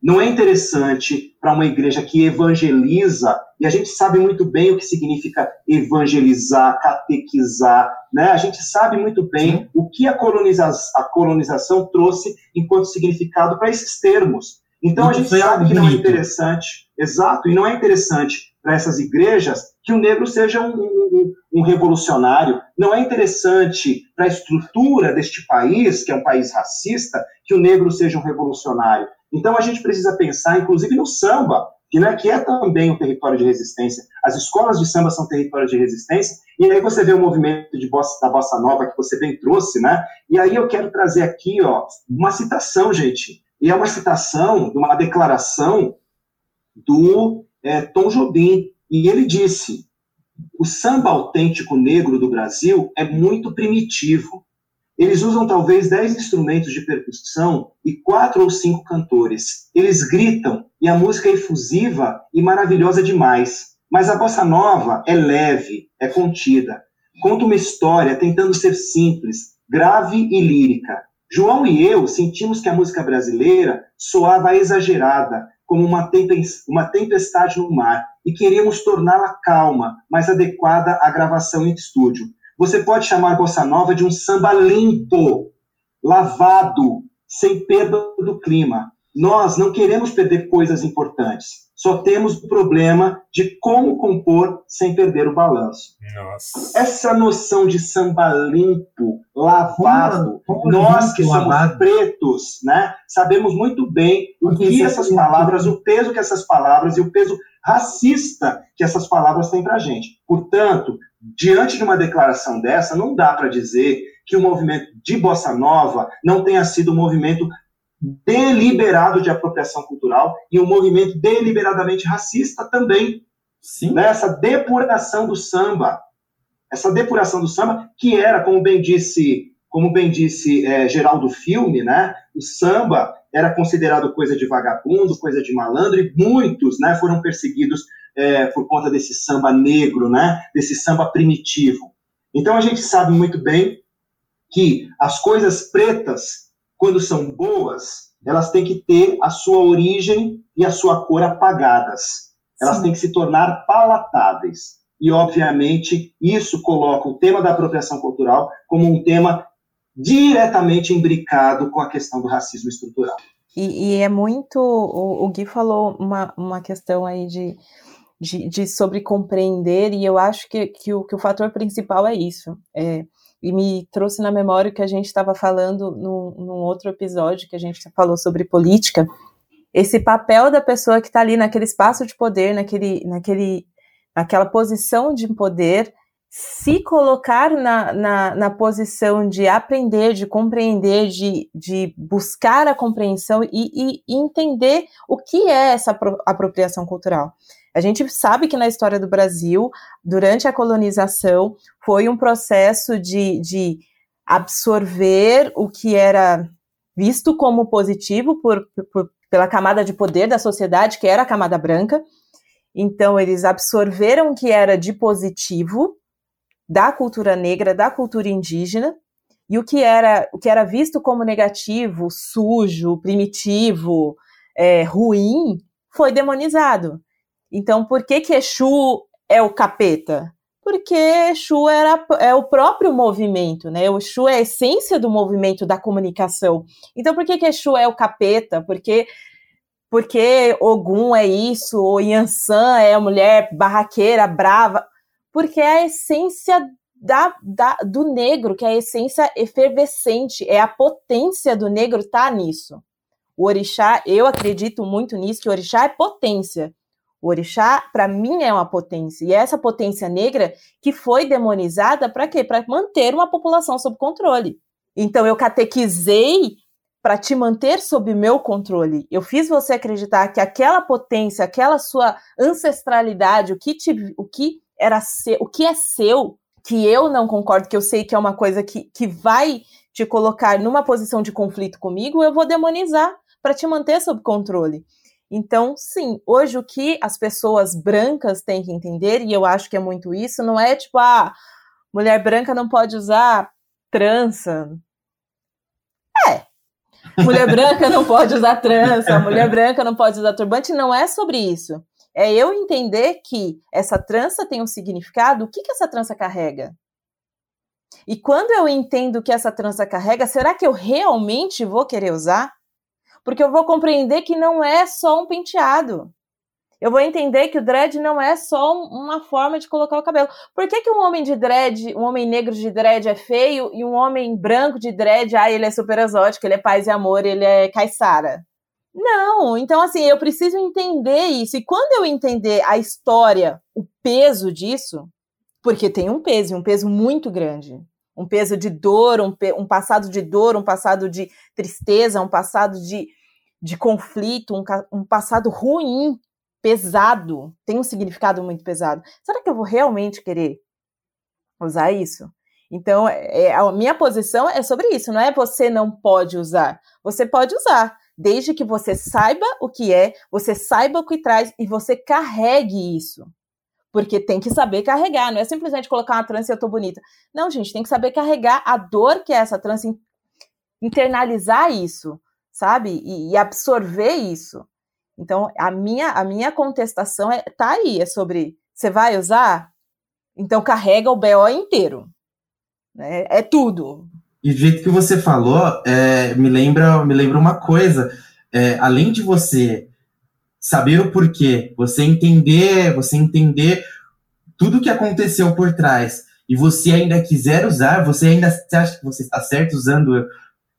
Não é interessante para uma igreja que evangeliza, e a gente sabe muito bem o que significa evangelizar, catequizar, né? A gente sabe muito bem o que a, coloniza a colonização trouxe enquanto significado para esses termos. Então a gente sabe que não é interessante, exato, e não é interessante para essas igrejas que o negro seja um, um, um revolucionário. Não é interessante para a estrutura deste país, que é um país racista, que o negro seja um revolucionário. Então a gente precisa pensar, inclusive no samba, que, né, que é também um território de resistência. As escolas de samba são território de resistência, e aí você vê o movimento de bossa, da bossa nova que você bem trouxe, né? E aí eu quero trazer aqui, ó, uma citação, gente. E é uma citação de uma declaração do é, Tom Jobim. E ele disse: o samba autêntico negro do Brasil é muito primitivo. Eles usam talvez dez instrumentos de percussão e quatro ou cinco cantores. Eles gritam e a música é efusiva e maravilhosa demais. Mas a bossa nova é leve, é contida. Conta uma história tentando ser simples, grave e lírica. João e eu sentimos que a música brasileira soava exagerada, como uma tempestade no mar, e queríamos torná-la calma, mais adequada à gravação em estúdio. Você pode chamar bossa nova de um samba limpo, lavado, sem perda do clima. Nós não queremos perder coisas importantes. Só temos o problema de como compor sem perder o balanço. Nossa. Essa noção de samba limpo, lavado, como, como nós que somos lavado. pretos, né, sabemos muito bem o que essas palavras, o peso que essas palavras e o peso racista que essas palavras têm para a gente. Portanto, diante de uma declaração dessa, não dá para dizer que o movimento de Bossa Nova não tenha sido um movimento deliberado de apropriação cultural e um movimento deliberadamente racista também. Sim. Nessa né? depuração do samba. Essa depuração do samba, que era, como bem disse, como bem disse é, Geraldo Filme, né? O samba era considerado coisa de vagabundo, coisa de malandro, e muitos né, foram perseguidos é, por conta desse samba negro, né, desse samba primitivo. Então a gente sabe muito bem que as coisas pretas, quando são boas, elas têm que ter a sua origem e a sua cor apagadas. Elas Sim. têm que se tornar palatáveis. E, obviamente, isso coloca o tema da apropriação cultural como um tema diretamente imbricado com a questão do racismo estrutural. E, e é muito. O, o, Gui falou uma, uma questão aí de, de, de, sobre compreender, e eu acho que, que, o, que o fator principal é isso. É, e me trouxe na memória que a gente estava falando num, num, outro episódio que a gente falou sobre política. Esse papel da pessoa que está ali naquele espaço de poder, naquele, naquele, naquela posição de poder, se colocar na, na, na, posição de aprender, de compreender, de, de buscar a compreensão e, e, entender o que é essa apropriação cultural. A gente sabe que na história do Brasil, durante a colonização, foi um processo de, de absorver o que era visto como positivo por, por, pela camada de poder da sociedade, que era a camada branca. Então, eles absorveram o que era de positivo da cultura negra, da cultura indígena, e o que era, o que era visto como negativo, sujo, primitivo, é, ruim, foi demonizado. Então, por que que Exu é o capeta? Porque Exu era, é o próprio movimento, né? O Exu é a essência do movimento da comunicação. Então, por que que Exu é o capeta? Porque porque Ogum é isso, ou Yansan é a mulher barraqueira, brava porque é a essência da, da, do negro, que é a essência efervescente, é a potência do negro tá nisso. O orixá, eu acredito muito nisso, que o orixá é potência. O orixá, para mim, é uma potência. E é essa potência negra que foi demonizada para quê? Para manter uma população sob controle. Então, eu catequizei para te manter sob meu controle. Eu fiz você acreditar que aquela potência, aquela sua ancestralidade, o que, te, o que era seu, o que é seu, que eu não concordo, que eu sei que é uma coisa que, que vai te colocar numa posição de conflito comigo, eu vou demonizar para te manter sob controle. Então, sim, hoje o que as pessoas brancas têm que entender, e eu acho que é muito isso, não é tipo, ah, mulher branca não pode usar trança. É. Mulher branca não pode usar trança, *laughs* mulher branca não pode usar turbante, não é sobre isso. É eu entender que essa trança tem um significado, o que, que essa trança carrega? E quando eu entendo que essa trança carrega, será que eu realmente vou querer usar? Porque eu vou compreender que não é só um penteado. Eu vou entender que o dread não é só uma forma de colocar o cabelo. Por que, que um homem de dread, um homem negro de dread é feio e um homem branco de dread, ah, ele é super exótico, ele é paz e amor, ele é caiçara? Não, então assim, eu preciso entender isso. E quando eu entender a história, o peso disso, porque tem um peso, um peso muito grande. Um peso de dor, um, um passado de dor, um passado de tristeza, um passado de, de conflito, um, um passado ruim, pesado, tem um significado muito pesado. Será que eu vou realmente querer usar isso? Então, é, a minha posição é sobre isso, não é você não pode usar. Você pode usar, desde que você saiba o que é, você saiba o que traz e você carregue isso. Porque tem que saber carregar, não é simplesmente colocar uma trança e eu tô bonita. Não, gente, tem que saber carregar a dor que é essa trança, internalizar isso, sabe? E, e absorver isso. Então, a minha, a minha contestação é, tá aí, é sobre, você vai usar? Então carrega o BO inteiro. Né? É tudo. E do jeito que você falou, é, me, lembra, me lembra uma coisa. É, além de você saber o porquê, você entender, você entender tudo que aconteceu por trás, e você ainda quiser usar, você ainda acha que você está certo usando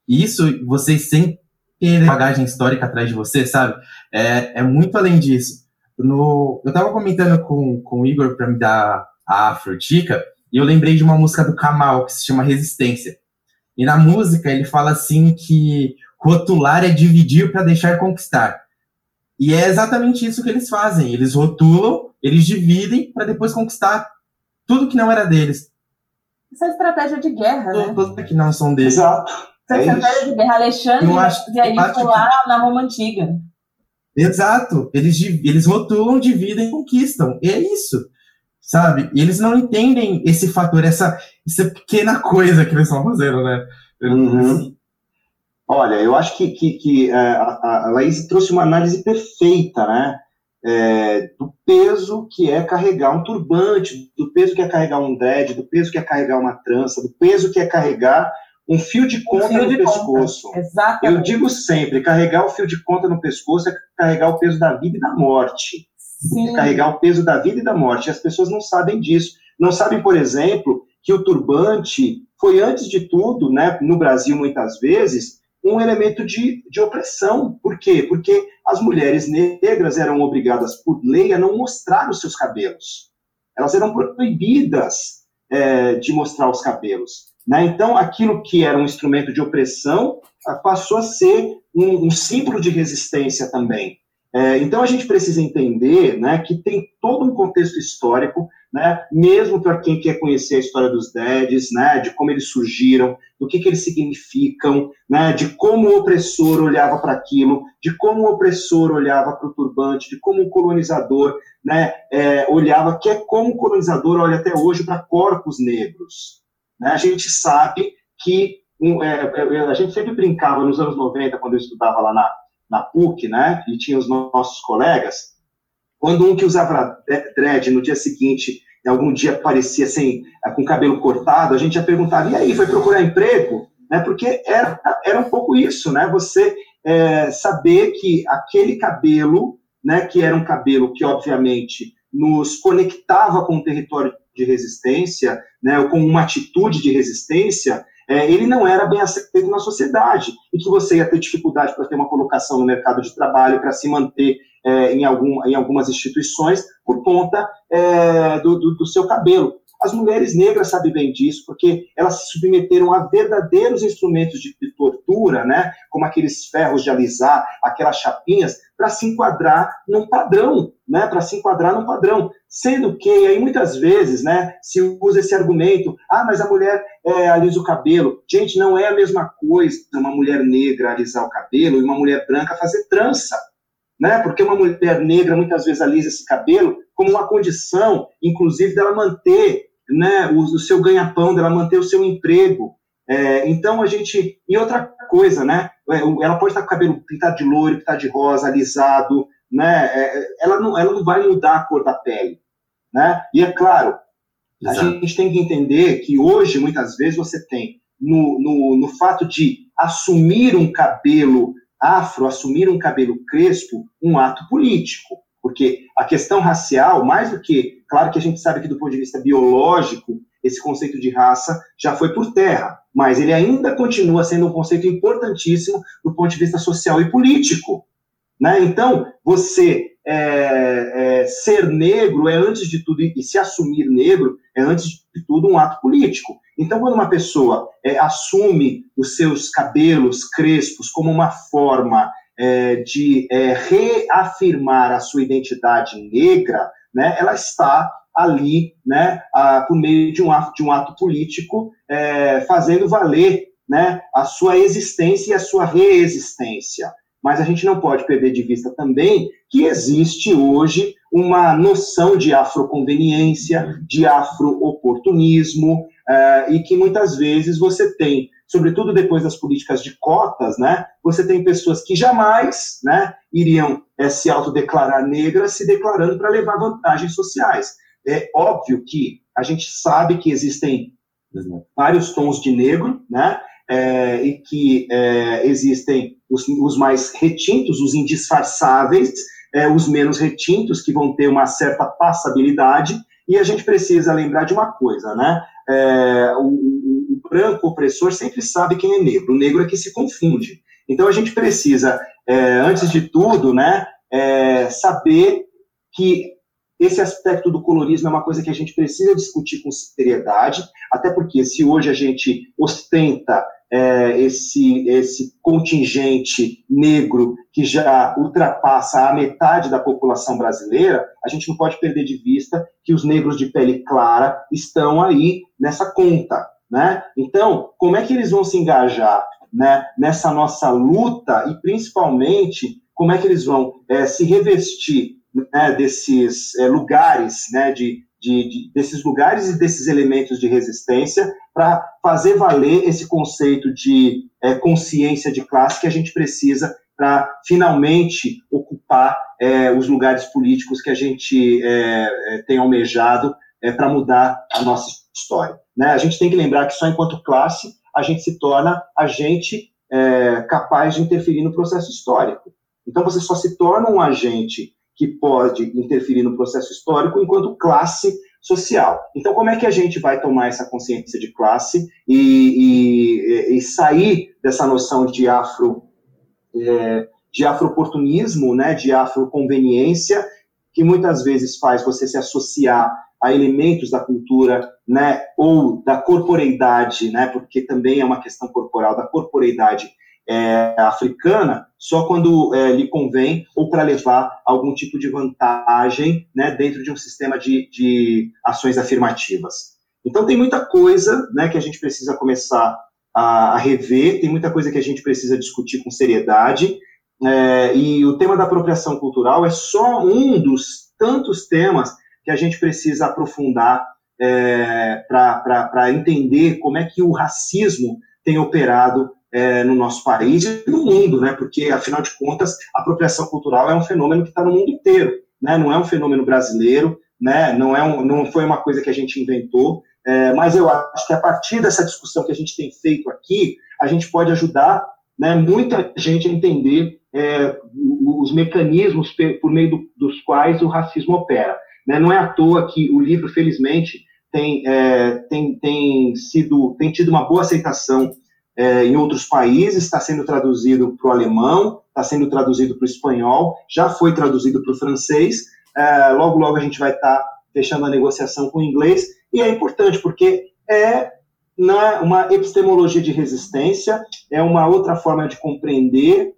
isso, você sem ter bagagem histórica atrás de você, sabe? É, é muito além disso. No, eu estava comentando com, com o Igor para me dar a frutica, e eu lembrei de uma música do Kamal que se chama Resistência. E na música ele fala assim que rotular é dividir para deixar conquistar. E é exatamente isso que eles fazem. Eles rotulam, eles dividem para depois conquistar tudo que não era deles. Isso é estratégia de guerra, né? Tudo que não são deles. Exato. É, é de guerra. Alexandre acho, e lá que... na Roma Antiga. Exato. Eles, eles rotulam, dividem e conquistam. E é isso sabe? E eles não entendem esse fator, essa, essa pequena coisa que eles estão fazendo, né? Uhum. Olha, eu acho que, que, que é, a, a Laís trouxe uma análise perfeita, né? É, do peso que é carregar um turbante, do peso que é carregar um dread, do peso que é carregar uma trança, do peso que é carregar um fio de conta um fio no de pescoço. Exatamente. Eu digo sempre, carregar o fio de conta no pescoço é carregar o peso da vida e da morte. Sim. carregar o peso da vida e da morte. E as pessoas não sabem disso. Não sabem, por exemplo, que o turbante foi, antes de tudo, né, no Brasil, muitas vezes, um elemento de, de opressão. Por quê? Porque as mulheres negras eram obrigadas, por lei, a não mostrar os seus cabelos. Elas eram proibidas é, de mostrar os cabelos. Né? Então, aquilo que era um instrumento de opressão passou a ser um, um símbolo de resistência também. É, então a gente precisa entender né, que tem todo um contexto histórico, né, mesmo para quem quer conhecer a história dos DEDs, né, de como eles surgiram, do que, que eles significam, né, de como o opressor olhava para aquilo, de como o opressor olhava para o turbante, de como o colonizador né, é, olhava, que é como o colonizador olha até hoje para corpos negros. Né? A gente sabe que um, é, é a gente sempre brincava nos anos 90, quando eu estudava lá na na PUC, né, e tinha os nossos colegas, quando um que usava dread no dia seguinte, algum dia aparecia sem, eh, com cabelo cortado, a gente ia perguntar, e aí, foi procurar emprego? Né, porque era, era um pouco isso, né, você é, saber que aquele cabelo, né, que era um cabelo que, obviamente, nos conectava com o território de resistência, né, com uma atitude de resistência, é, ele não era bem aceito na sociedade e que você ia ter dificuldade para ter uma colocação no mercado de trabalho, para se manter é, em, algum, em algumas instituições por conta é, do, do, do seu cabelo. As mulheres negras sabem bem disso, porque elas se submeteram a verdadeiros instrumentos de, de tortura, né, como aqueles ferros de alisar, aquelas chapinhas, para se enquadrar num padrão, né, para se enquadrar num padrão. Sendo que, aí muitas vezes, né, se usa esse argumento, ah, mas a mulher é, alisa o cabelo. Gente, não é a mesma coisa uma mulher negra alisar o cabelo e uma mulher branca fazer trança. Né? Porque uma mulher negra muitas vezes alisa esse cabelo como uma condição, inclusive, dela manter né, o, o seu ganha-pão, dela manter o seu emprego. É, então a gente. E outra coisa, né? É, ela pode estar com o cabelo pintado de loiro, pintado de rosa, alisado, né? É, ela, não, ela não vai mudar a cor da pele. Né? E é claro, Exato. a gente tem que entender que hoje, muitas vezes, você tem no, no, no fato de assumir um cabelo afro, assumir um cabelo crespo, um ato político. Porque a questão racial, mais do que, claro que a gente sabe que do ponto de vista biológico, esse conceito de raça já foi por terra, mas ele ainda continua sendo um conceito importantíssimo do ponto de vista social e político. Né? Então, você é, é, ser negro é, antes de tudo, e se assumir negro é, antes de tudo, um ato político. Então, quando uma pessoa é, assume os seus cabelos crespos como uma forma é, de é, reafirmar a sua identidade negra, né, ela está ali, né, a, por meio de um ato, de um ato político, é, fazendo valer né, a sua existência e a sua reexistência. Mas a gente não pode perder de vista também que existe hoje uma noção de afroconveniência, de afrooportunismo, é, e que muitas vezes você tem sobretudo depois das políticas de cotas, né, você tem pessoas que jamais né, iriam é, se autodeclarar negras se declarando para levar vantagens sociais. É óbvio que a gente sabe que existem vários tons de negro, né, é, e que é, existem os, os, mais retintos, os indisfarçáveis, é, os menos retintos, que vão ter uma certa passabilidade, e a gente precisa lembrar de uma coisa, né, o, branco opressor sempre sabe quem é negro, o negro é que se confunde. Então a gente precisa, é, antes de tudo, né, é, saber que esse aspecto do colorismo é uma coisa que a gente precisa discutir com seriedade, até porque se hoje a gente ostenta é, esse, esse contingente negro que já ultrapassa a metade da população brasileira, a gente não pode perder de vista que os negros de pele clara estão aí nessa conta. Né? Então, como é que eles vão se engajar né, nessa nossa luta e, principalmente, como é que eles vão é, se revestir né, desses é, lugares, né, de, de, de, desses lugares e desses elementos de resistência para fazer valer esse conceito de é, consciência de classe que a gente precisa para finalmente ocupar os lugares políticos que a gente tem almejado para mudar a nossa história. Né? A gente tem que lembrar que só enquanto classe a gente se torna agente é, capaz de interferir no processo histórico. Então você só se torna um agente que pode interferir no processo histórico enquanto classe social. Então, como é que a gente vai tomar essa consciência de classe e, e, e sair dessa noção de afro é, de afrooportunismo, né, de afroconveniência, que muitas vezes faz você se associar a elementos da cultura, né, ou da corporeidade, né, porque também é uma questão corporal, da corporeidade é, africana, só quando é, lhe convém ou para levar algum tipo de vantagem né, dentro de um sistema de, de ações afirmativas. Então, tem muita coisa né, que a gente precisa começar a, a rever, tem muita coisa que a gente precisa discutir com seriedade, é, e o tema da apropriação cultural é só um dos tantos temas que a gente precisa aprofundar é, para entender como é que o racismo tem operado é, no nosso país e no mundo, né? Porque, afinal de contas, a apropriação cultural é um fenômeno que está no mundo inteiro, né? Não é um fenômeno brasileiro, né? Não, é um, não foi uma coisa que a gente inventou, é, mas eu acho que a partir dessa discussão que a gente tem feito aqui, a gente pode ajudar né, muita gente a entender é, os mecanismos por meio do, dos quais o racismo opera. Né? Não é à toa que o livro, felizmente, tem, é, tem, tem, sido, tem tido uma boa aceitação é, em outros países, está sendo traduzido para o alemão, está sendo traduzido para o espanhol, já foi traduzido para o francês, é, logo, logo a gente vai estar tá fechando a negociação com o inglês, e é importante porque é na, uma epistemologia de resistência, é uma outra forma de compreender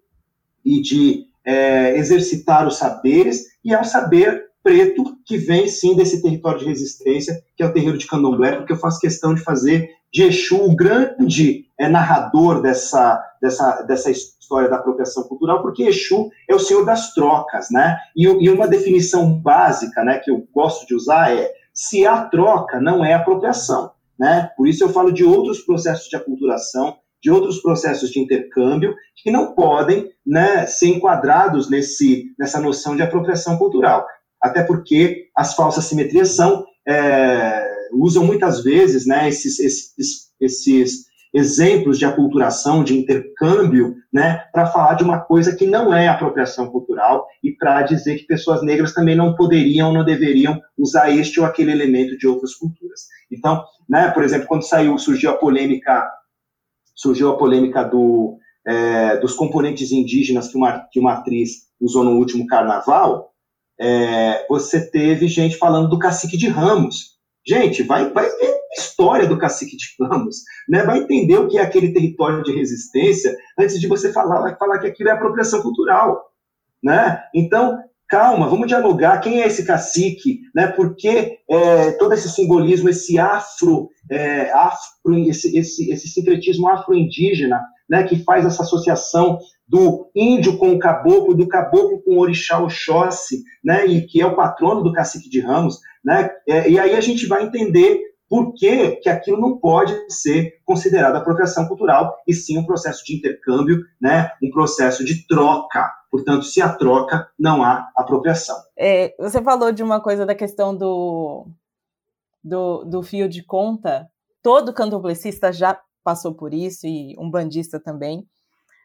e de é, exercitar os saberes, e é um saber preto que vem sim desse território de resistência, que é o terreiro de Candomblé, porque eu faço questão de fazer de Exu o grande é, narrador dessa, dessa, dessa história da apropriação cultural, porque Exu é o senhor das trocas, né? E, e uma definição básica, né, que eu gosto de usar é se há troca, não é apropriação, né? Por isso eu falo de outros processos de aculturação, de outros processos de intercâmbio que não podem né, ser enquadrados nesse, nessa noção de apropriação cultural até porque as falsas simetrias são, é, usam muitas vezes né, esses, esses, esses exemplos de aculturação, de intercâmbio, né, para falar de uma coisa que não é apropriação cultural e para dizer que pessoas negras também não poderiam, não deveriam usar este ou aquele elemento de outras culturas. Então, né, por exemplo, quando saiu, surgiu a polêmica, surgiu a polêmica do, é, dos componentes indígenas que uma, que uma atriz usou no último carnaval, é, você teve gente falando do cacique de Ramos. Gente, vai, vai ver a história do cacique de Ramos, né? vai entender o que é aquele território de resistência antes de você falar, falar que aquilo é apropriação cultural. Né? Então, calma, vamos dialogar. Quem é esse cacique? Né? Por que é, todo esse simbolismo, esse afro, é, afro esse, esse, esse sincretismo afro-indígena, né, que faz essa associação do índio com o caboclo, do caboclo com o orixá Oxóssi, né, e que é o patrono do cacique de Ramos, né, é, e aí a gente vai entender por que, que aquilo não pode ser considerado apropriação cultural, e sim um processo de intercâmbio, né, um processo de troca. Portanto, se há troca, não há apropriação. É, você falou de uma coisa da questão do, do, do fio de conta. Todo candomblessista já passou por isso, e um bandista também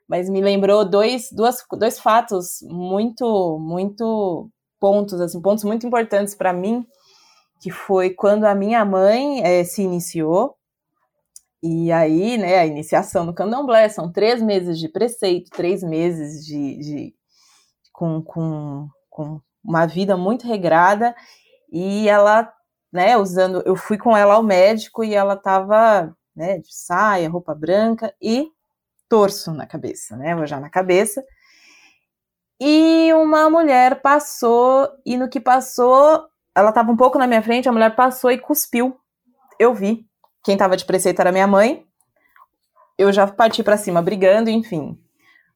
mas me lembrou dois, duas, dois fatos muito, muito pontos, assim, pontos muito importantes para mim, que foi quando a minha mãe é, se iniciou, e aí, né, a iniciação no candomblé, são três meses de preceito, três meses de, de com, com, com uma vida muito regrada, e ela, né, usando, eu fui com ela ao médico e ela tava, né, de saia, roupa branca, e torso na cabeça, né? Já na cabeça. E uma mulher passou, e no que passou, ela estava um pouco na minha frente, a mulher passou e cuspiu. Eu vi. Quem estava de preceito era minha mãe. Eu já parti para cima brigando, enfim.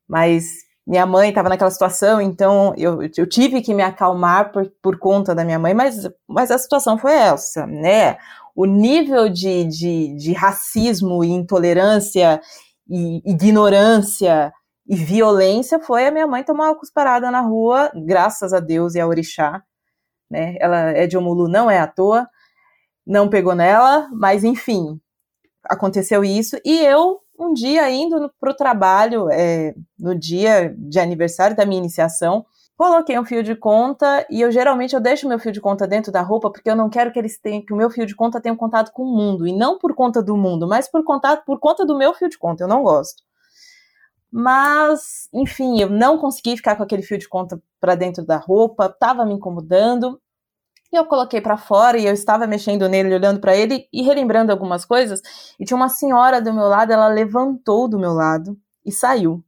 Mas minha mãe estava naquela situação, então eu, eu tive que me acalmar por, por conta da minha mãe, mas, mas a situação foi essa, né? O nível de, de, de racismo e intolerância e ignorância e violência foi a minha mãe tomar uma cusparada na rua, graças a Deus e a Orixá. Né? Ela é de Omulu, não é à toa, não pegou nela, mas enfim, aconteceu isso. E eu, um dia indo para o trabalho, é, no dia de aniversário da minha iniciação, coloquei um fio de conta e eu geralmente eu deixo meu fio de conta dentro da roupa porque eu não quero que eles tenham que o meu fio de conta tenha um contato com o mundo e não por conta do mundo, mas por contato por conta do meu fio de conta. Eu não gosto. Mas, enfim, eu não consegui ficar com aquele fio de conta para dentro da roupa, estava me incomodando. E eu coloquei para fora e eu estava mexendo nele, olhando para ele e relembrando algumas coisas. E tinha uma senhora do meu lado, ela levantou do meu lado e saiu.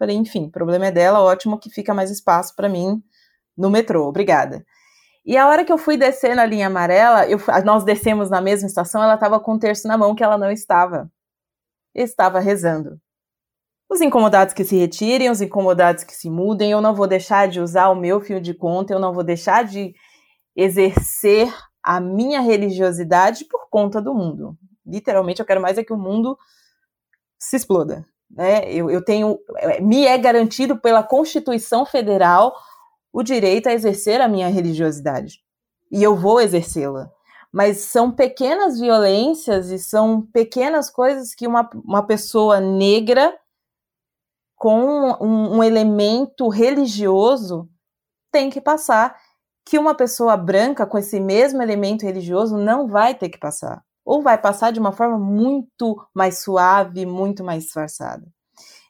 Falei, enfim, o problema é dela, ótimo que fica mais espaço para mim no metrô, obrigada. E a hora que eu fui descer na linha amarela, eu, nós descemos na mesma estação, ela estava com um terço na mão que ela não estava. Estava rezando. Os incomodados que se retirem, os incomodados que se mudem, eu não vou deixar de usar o meu fio de conta, eu não vou deixar de exercer a minha religiosidade por conta do mundo. Literalmente, eu quero mais é que o mundo se exploda né? Eu, eu tenho, é, me é garantido pela Constituição Federal o direito a exercer a minha religiosidade. E eu vou exercê-la. Mas são pequenas violências e são pequenas coisas que uma, uma pessoa negra com um, um elemento religioso tem que passar, que uma pessoa branca com esse mesmo elemento religioso não vai ter que passar ou vai passar de uma forma muito mais suave, muito mais disfarçada.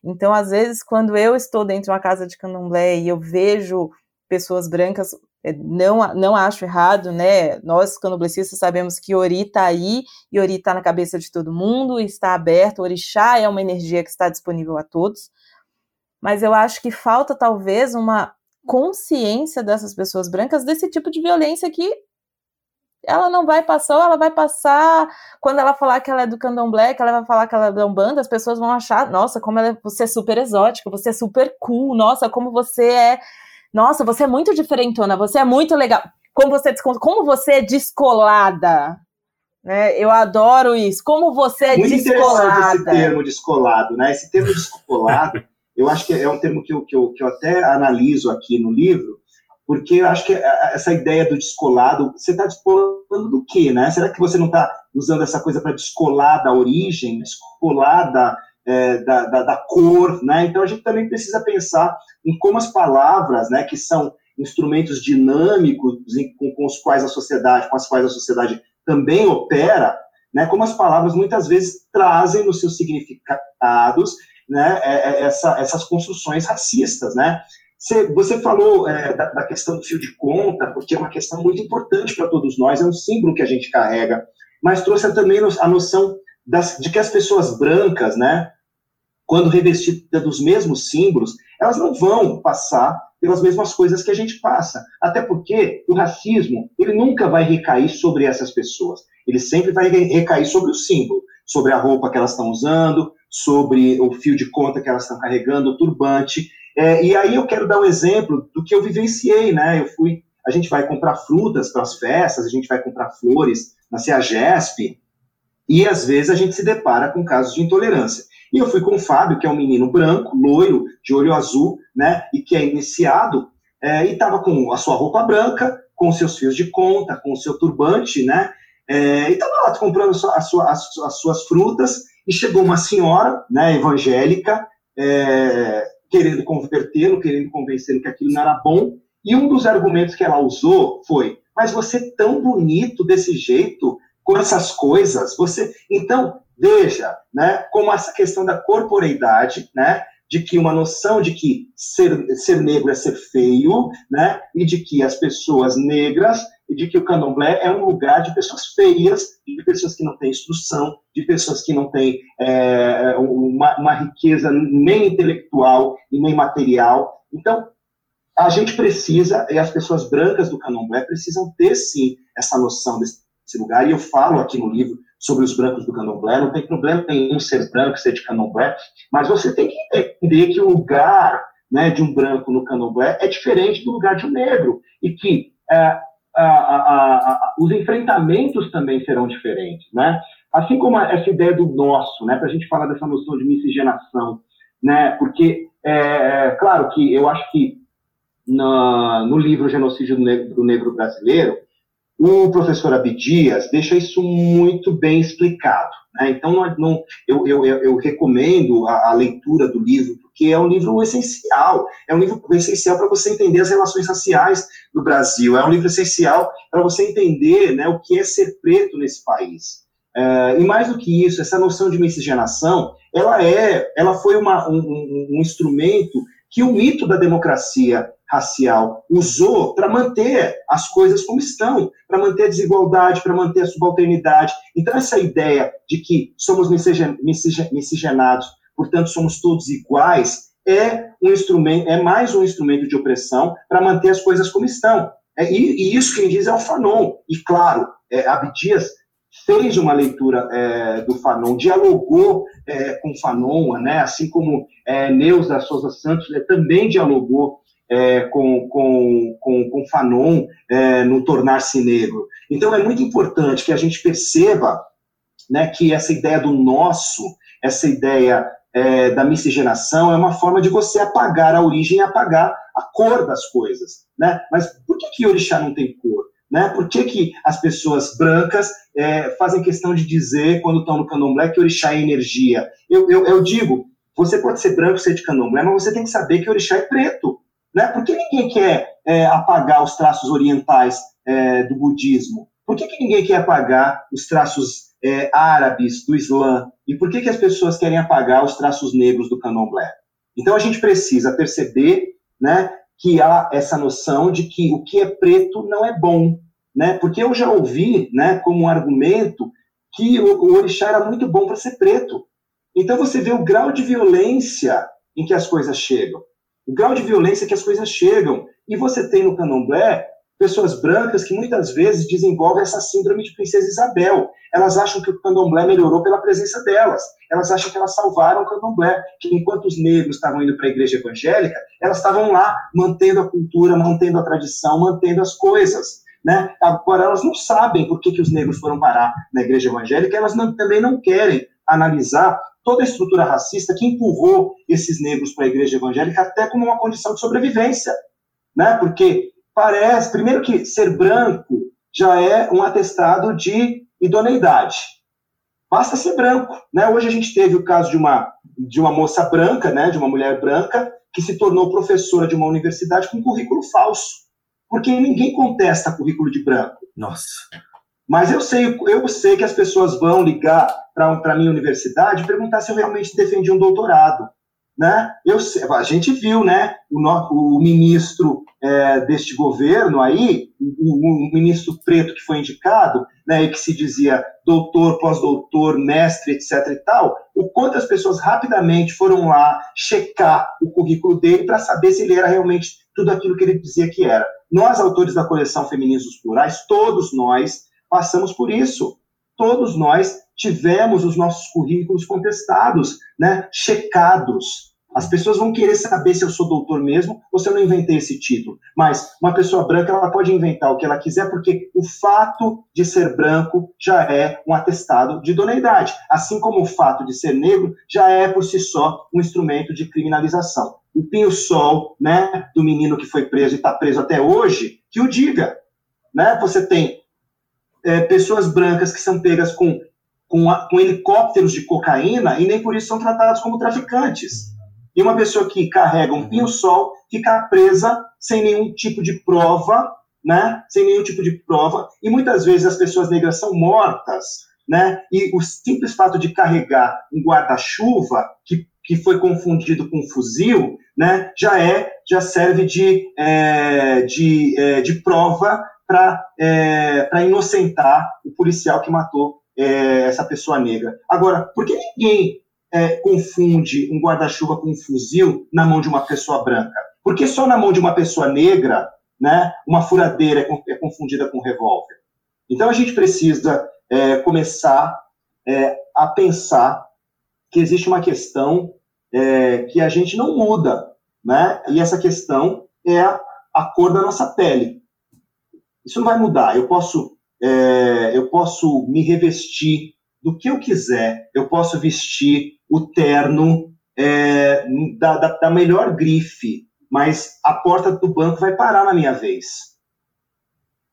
Então, às vezes, quando eu estou dentro de uma casa de candomblé e eu vejo pessoas brancas, é, não, não acho errado, né? Nós, candomblecistas, sabemos que Ori está aí, e Ori está na cabeça de todo mundo, está aberto, Orixá é uma energia que está disponível a todos, mas eu acho que falta, talvez, uma consciência dessas pessoas brancas desse tipo de violência que ela não vai passar, ou ela vai passar quando ela falar que ela é do candomblé, que ela vai falar que ela é da Umbanda, as pessoas vão achar, nossa, como ela, é, você é super exótica, você é super cool, nossa, como você é, nossa, você é muito diferentona, você é muito legal, como você, como você é descolada, né? Eu adoro isso, como você é muito descolada. Muito esse termo descolado, né? Esse termo descolado, eu acho que é um termo que eu, que eu, que eu até analiso aqui no livro, porque eu acho que essa ideia do descolado, você está descolando do quê, né? Será que você não está usando essa coisa para descolar da origem, descolar da, é, da, da, da, cor, né? Então a gente também precisa pensar em como as palavras, né, que são instrumentos dinâmicos com, com os quais a sociedade, com as quais a sociedade também opera, né? Como as palavras muitas vezes trazem nos seus significados, né, é, é, essa, essas construções racistas, né? Você falou é, da, da, questão do fio de conta, porque é uma questão muito importante para todos nós, é um símbolo que a gente carrega, mas trouxe também a noção das, de que as pessoas brancas, né, quando revestidas dos mesmos símbolos, elas não vão passar pelas mesmas coisas que a gente passa. Até porque o racismo, ele nunca vai recair sobre essas pessoas. Ele sempre vai recair sobre o símbolo, sobre a roupa que elas estão usando, sobre o fio de conta que elas estão carregando, o turbante. É, e aí eu quero dar um exemplo do que eu vivenciei, né? Eu fui, a gente vai comprar frutas para as festas, a gente vai comprar flores na CEAGESP, e às vezes a gente se depara com casos de intolerância. E eu fui com o Fábio, que é um menino branco, loiro, de olho azul, né? E que é iniciado, é, e estava com a sua roupa branca, com seus fios de conta, com o seu turbante, né? É, e estava lá comprando a sua, as, as, suas frutas, e chegou uma senhora, né, evangélica, é, querendo convertê-lo, querendo convencê-lo que aquilo não era bom. E um dos argumentos que ela usou foi: mas você é tão bonito desse jeito, com essas coisas, você. Então, veja, né, como essa questão da corporeidade, né, de que uma noção de que ser, ser negro é ser feio, né, e de que as pessoas negras de que o candomblé é um lugar de pessoas feias, de pessoas que não têm instrução, de pessoas que não têm é, uma, uma, riqueza nem intelectual e nem material. Então, a gente precisa, e as pessoas brancas do candomblé precisam ter, sim, essa noção desse lugar, e eu falo aqui no livro sobre os brancos do candomblé, não tem problema nenhum ser branco, ser de candomblé, mas você tem que entender que o lugar né, de um branco no candomblé é diferente do lugar de um negro, e que é, a, a, a, os enfrentamentos também serão diferentes, né? Assim como essa ideia do nosso, né? Para a gente falar dessa noção de miscigenação, né? Porque, é, é, claro que eu acho que no, no livro Genocídio do Negro, do Negro Brasileiro, o professor Abdias deixa isso muito bem explicado. Né? Então, não, eu, eu, eu, recomendo a, a, leitura do livro, porque é um livro essencial. É um livro essencial para você entender as relações raciais do Brasil. É um livro essencial para você entender né, o que é ser preto nesse país. É, e mais do que isso, essa noção de miscigenação, ela é, ela foi uma, um, um, um instrumento que o mito da democracia racial usou para manter as coisas como estão, para manter a desigualdade, para manter a subalternidade. Então, essa ideia de que somos miscigenados, portanto, somos todos iguais, é um instrumento, é mais um instrumento de opressão para manter as coisas como estão. É, e, e, isso quem diz é o Fanon. E, claro, é, Abdias fez uma leitura é, do Fanon, dialogou é, com Fanon, né, assim como é, Neus da Souza Santos também dialogou é, com, com, com, com Fanon é, no tornar-se negro. Então é muito importante que a gente perceba né, que essa ideia do nosso, essa ideia é, da miscigenação é uma forma de você apagar a origem apagar a cor das coisas. Né? Mas por que, que orixá não tem cor? Né? Por que, que as pessoas brancas é, fazem questão de dizer, quando estão no candomblé, que orixá é energia? Eu, eu, eu digo, você pode ser branco, ser de candomblé, mas você tem que saber que orixá é preto. Né? Por que ninguém quer é, apagar os traços orientais é, do budismo? Por que, que ninguém quer apagar os traços é, árabes do Islã? E por que, que as pessoas querem apagar os traços negros do candomblé? Então a gente precisa perceber né, que há essa noção de que o que é preto não é bom. Né? Porque eu já ouvi né, como um argumento que o, o orixá era muito bom para ser preto. Então você vê o grau de violência em que as coisas chegam o grau de violência que as coisas chegam. E você tem no candomblé pessoas brancas que muitas vezes desenvolvem essa síndrome de princesa Isabel. Elas acham que o candomblé melhorou pela presença delas. Elas acham que elas salvaram o candomblé, que enquanto os negros estavam indo para a igreja evangélica, elas estavam lá mantendo a cultura, mantendo a tradição, mantendo as coisas. Né? Agora, elas não sabem por que, que os negros foram parar na igreja evangélica, elas não, também não querem analisar toda a estrutura racista que empurrou esses negros para a igreja evangélica até como uma condição de sobrevivência, né? Porque parece, primeiro que ser branco já é um atestado de idoneidade. Basta ser branco, né? Hoje a gente teve o caso de uma de uma moça branca, né, de uma mulher branca que se tornou professora de uma universidade com currículo falso, porque ninguém contesta currículo de branco. Nossa. Mas eu sei, eu sei que as pessoas vão ligar para a minha universidade e perguntar se eu realmente defendi um doutorado. né? Eu, a gente viu, né? O, o ministro é, deste governo aí, o, o, ministro preto que foi indicado, né? E que se dizia doutor, pós-doutor, mestre, etc. e tal, o quanto as pessoas rapidamente foram lá checar o currículo dele para saber se ele era realmente tudo aquilo que ele dizia que era. Nós, autores da coleção Feminismos Plurais, todos nós passamos por isso. Todos nós tivemos os nossos currículos contestados, né, checados. As pessoas vão querer saber se eu sou doutor mesmo ou se eu não inventei esse título. Mas uma pessoa branca ela pode inventar o que ela quiser, porque o fato de ser branco já é um atestado de idoneidade. Assim como o fato de ser negro já é por si só um instrumento de criminalização. O pinho-sol né, do menino que foi preso e está preso até hoje, que o diga. Né? Você tem é, pessoas brancas que são pegas com, com, a, com helicópteros de cocaína e nem por isso são tratadas como traficantes. E uma pessoa que carrega um pinho-sol fica presa sem nenhum tipo de prova, né? Sem nenhum tipo de prova. E muitas vezes as pessoas negras são mortas, né? E o simples fato de carregar um guarda-chuva que, que foi confundido com um fuzil, né? Já é, já serve de, é, de, é, de prova para é, inocentar o policial que matou é, essa pessoa negra. Agora, por que ninguém é, confunde um guarda-chuva com um fuzil na mão de uma pessoa branca? Porque só na mão de uma pessoa negra, né, uma furadeira é, é confundida com um revólver. Então a gente precisa é, começar é, a pensar que existe uma questão é, que a gente não muda, né? E essa questão é a, a cor da nossa pele. Isso não vai mudar. Eu posso, é, eu posso me revestir do que eu quiser. Eu posso vestir o terno é, da, da, da melhor grife, mas a porta do banco vai parar na minha vez.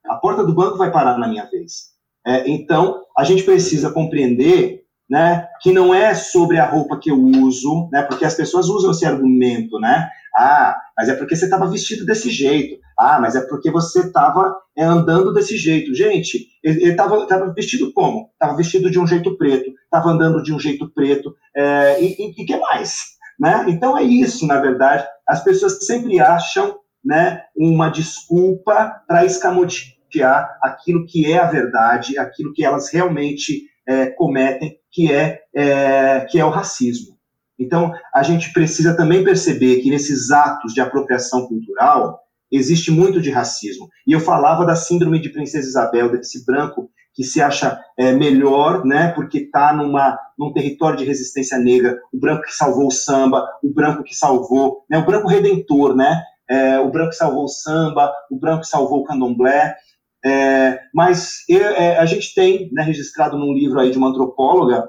A porta do banco vai parar na minha vez. É, então, a gente precisa compreender né, que não é sobre a roupa que eu uso, né, porque as pessoas usam esse argumento, né, ah, mas é porque você estava vestido desse jeito, ah, mas é porque você estava é, andando desse jeito. Gente, ele estava vestido como? Estava vestido de um jeito preto, estava andando de um jeito preto, é, e o que mais? Né? Então é isso, na verdade, as pessoas sempre acham né, uma desculpa para escamotear aquilo que é a verdade, aquilo que elas realmente é, cometem, que é, é, que é o racismo. Então, a gente precisa também perceber que nesses atos de apropriação cultural existe muito de racismo. E eu falava da síndrome de Princesa Isabel, desse branco que se acha é, melhor, né, porque está num território de resistência negra, o branco que salvou o samba, o branco que salvou, né, o branco redentor, né, é, o branco que salvou o samba, o branco que salvou o candomblé, é, mas é, a gente tem né, registrado num livro aí de uma antropóloga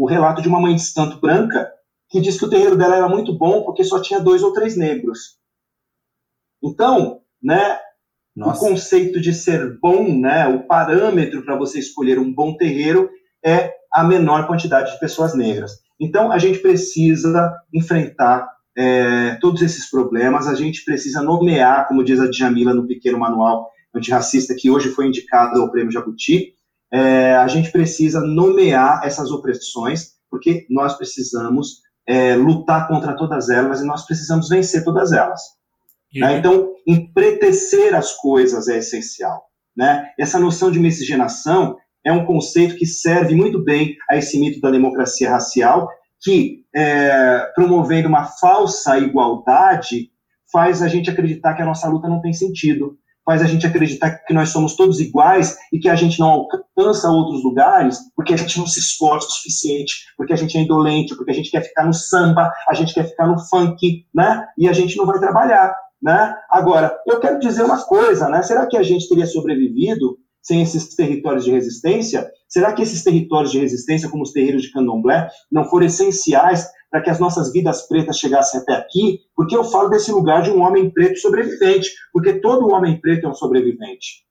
o relato de uma mãe de santo branca que diz que o terreiro dela era muito bom porque só tinha dois ou três negros. Então, né, o conceito de ser bom, né, o parâmetro para você escolher um bom terreiro é a menor quantidade de pessoas negras. Então, a gente precisa enfrentar é, todos esses problemas, a gente precisa nomear, como diz a Djamila no pequeno manual antirracista que hoje foi indicado ao Prêmio Jabuti, é, a gente precisa nomear essas opressões, porque nós precisamos é, lutar contra todas elas e nós precisamos vencer todas elas. Né? Então, empretecer as coisas é essencial. Né? Essa noção de miscigenação é um conceito que serve muito bem a esse mito da democracia racial, que, é, promovendo uma falsa igualdade, faz a gente acreditar que a nossa luta não tem sentido, faz a gente acreditar que nós somos todos iguais e que a gente não alcança outros lugares porque a gente não se esforça o suficiente, porque a gente é indolente, porque a gente quer ficar no samba, a gente quer ficar no funk, né? E a gente não vai trabalhar, né? Agora, eu quero dizer uma coisa, né? Será que a gente teria sobrevivido sem esses territórios de resistência? Será que esses territórios de resistência, como os terreiros de candomblé, não foram essenciais para que as nossas vidas pretas chegassem até aqui, porque eu falo desse lugar de um homem preto sobrevivente, porque todo homem preto é um sobrevivente.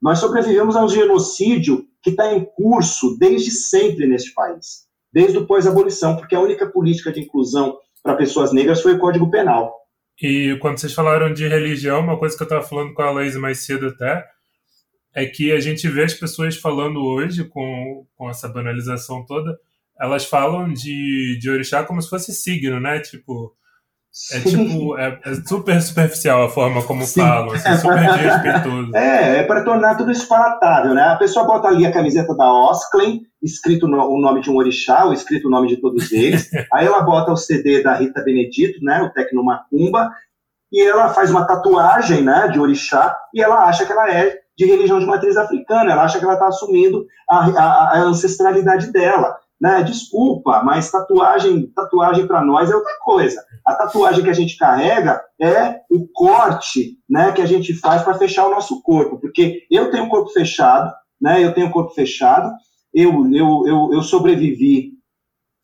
Nós sobrevivemos a um genocídio que está em curso desde sempre neste país, desde o pós-abolição, porque a única política de inclusão para pessoas negras foi o Código Penal. E quando vocês falaram de religião, uma coisa que eu estava falando com a Laís mais cedo até, é que a gente vê as pessoas falando hoje, com, com essa banalização toda, elas falam de, de orixá como se fosse signo, né? Tipo, é tipo, é, é, super superficial a forma como Sim. falam, assim, super *laughs* desrespeitoso. É, é para tornar tudo isso palatável, né? A pessoa bota ali a camiseta da Osclen, escrito no, o nome de um orixá, ou escrito o nome de todos eles. *laughs* aí ela bota o CD da Rita Benedito, né? O Tecno Macumba, e ela faz uma tatuagem, né? De orixá, e ela acha que ela é de religião de matriz africana, ela acha que ela está assumindo a, a, a ancestralidade dela né? Desculpa, mas tatuagem, tatuagem para nós é outra coisa. A tatuagem que a gente carrega é o corte, né, que a gente faz para fechar o nosso corpo, porque eu tenho corpo fechado, né? Eu tenho corpo fechado. Eu, eu, eu, eu sobrevivi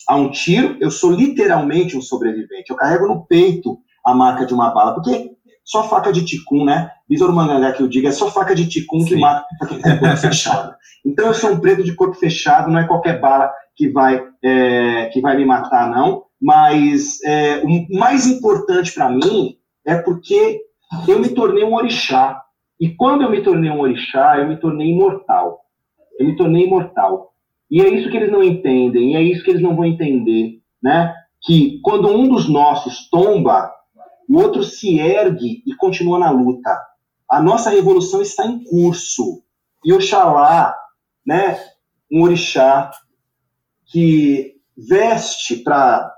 a um tiro. Eu sou literalmente um sobrevivente. Eu carrego no peito a marca de uma bala, porque só faca de ticum, né? Besouro Mangangá que eu digo, é só faca de ticum que mata quem tem corpo fechado. *laughs* Então eu sou um preto de corpo fechado, não é qualquer bala que vai, é, que vai me matar, não. Mas é, o mais importante para mim é porque eu me tornei um orixá. E quando eu me tornei um orixá, eu me tornei imortal. Eu me tornei imortal. E é isso que eles não entendem, e é isso que eles não vão entender, né? Que quando um dos nossos tomba, o outro se ergue e continua na luta. A nossa revolução está em curso. E Oxalá, né, um orixá que veste para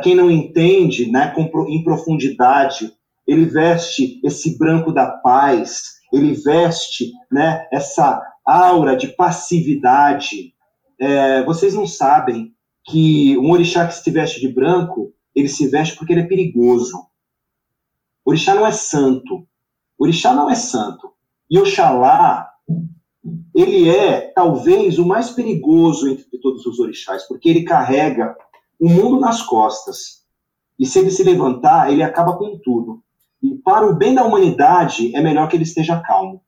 quem não entende, né, em profundidade, ele veste esse branco da paz, ele veste, né, essa aura de passividade. É, vocês não sabem que um orixá que se veste de branco, ele se veste porque ele é perigoso. O orixá não é santo. O orixá não é santo. E Oxalá ele é talvez o mais perigoso entre todos os orixás, porque ele carrega o mundo nas costas. E se ele se levantar, ele acaba com tudo. E para o bem da humanidade, é melhor que ele esteja calmo.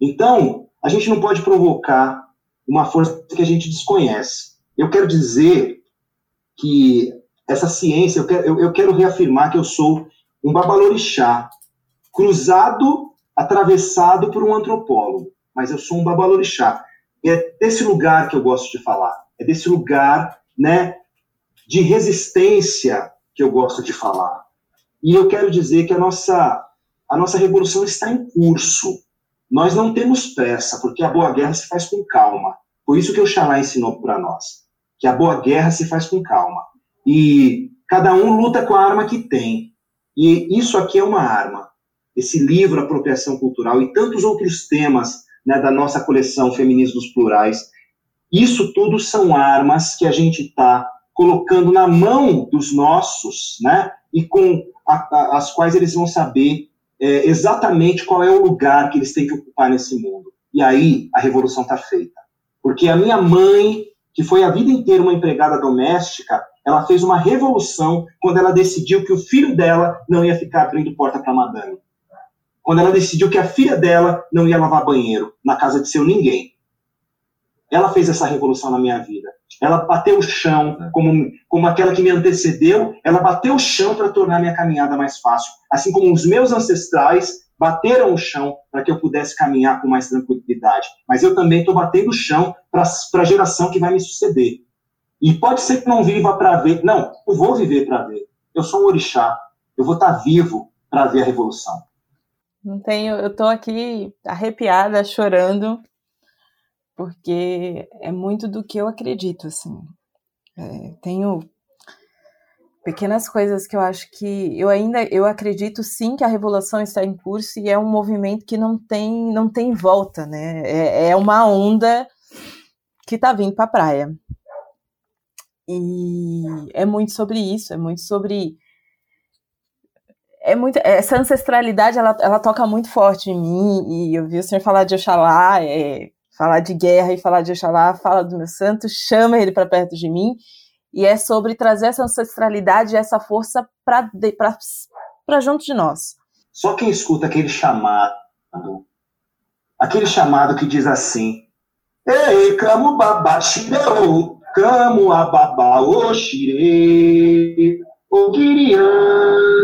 Então, a gente não pode provocar uma força que a gente desconhece. Eu quero dizer que essa ciência, eu quero, eu, eu quero reafirmar que eu sou um babalorixá, cruzado, atravessado por um antropólogo mas eu sou um babalorixá. É desse lugar que eu gosto de falar. É desse lugar, né, de resistência que eu gosto de falar. E eu quero dizer que a nossa a nossa revolução está em curso. Nós não temos pressa, porque a boa guerra se faz com calma. Por isso que o Xalá ensinou para nós, que a boa guerra se faz com calma. E cada um luta com a arma que tem. E isso aqui é uma arma. Esse livro, Apropriação Cultural, e tantos outros temas né, da nossa coleção Feminismos Plurais. Isso tudo são armas que a gente está colocando na mão dos nossos, né, e com a, a, as quais eles vão saber é, exatamente qual é o lugar que eles têm que ocupar nesse mundo. E aí a revolução está feita. Porque a minha mãe, que foi a vida inteira uma empregada doméstica, ela fez uma revolução quando ela decidiu que o filho dela não ia ficar abrindo porta para madame quando ela decidiu que a filha dela não ia lavar banheiro na casa de seu ninguém. Ela fez essa revolução na minha vida. Ela bateu o chão, como, como aquela que me antecedeu, ela bateu o chão para tornar minha caminhada mais fácil. Assim como os meus ancestrais bateram o chão para que eu pudesse caminhar com mais tranquilidade. Mas eu também estou batendo o chão para a geração que vai me suceder. E pode ser que não viva para ver. Não, eu vou viver para ver. Eu sou um orixá. Eu vou estar tá vivo para ver a revolução. Não tenho, eu tô aqui arrepiada, chorando, porque é muito do que eu acredito, assim. É, tenho pequenas coisas que eu acho que eu ainda eu acredito sim que a revolução está em curso e é um movimento que não tem não tem volta, né? É, é uma onda que está vindo para a praia. E é muito sobre isso, é muito sobre é muito essa ancestralidade ela, ela toca muito forte em mim e eu vi o senhor falar de Oxalá, é, falar de guerra e falar de Oxalá, fala do meu santo, chama ele para perto de mim e é sobre trazer essa ancestralidade, essa força para junto de nós. Só quem escuta aquele chamado, aquele chamado que diz assim: Ei, camo babá, xireu, camo ababá, oxire, guirian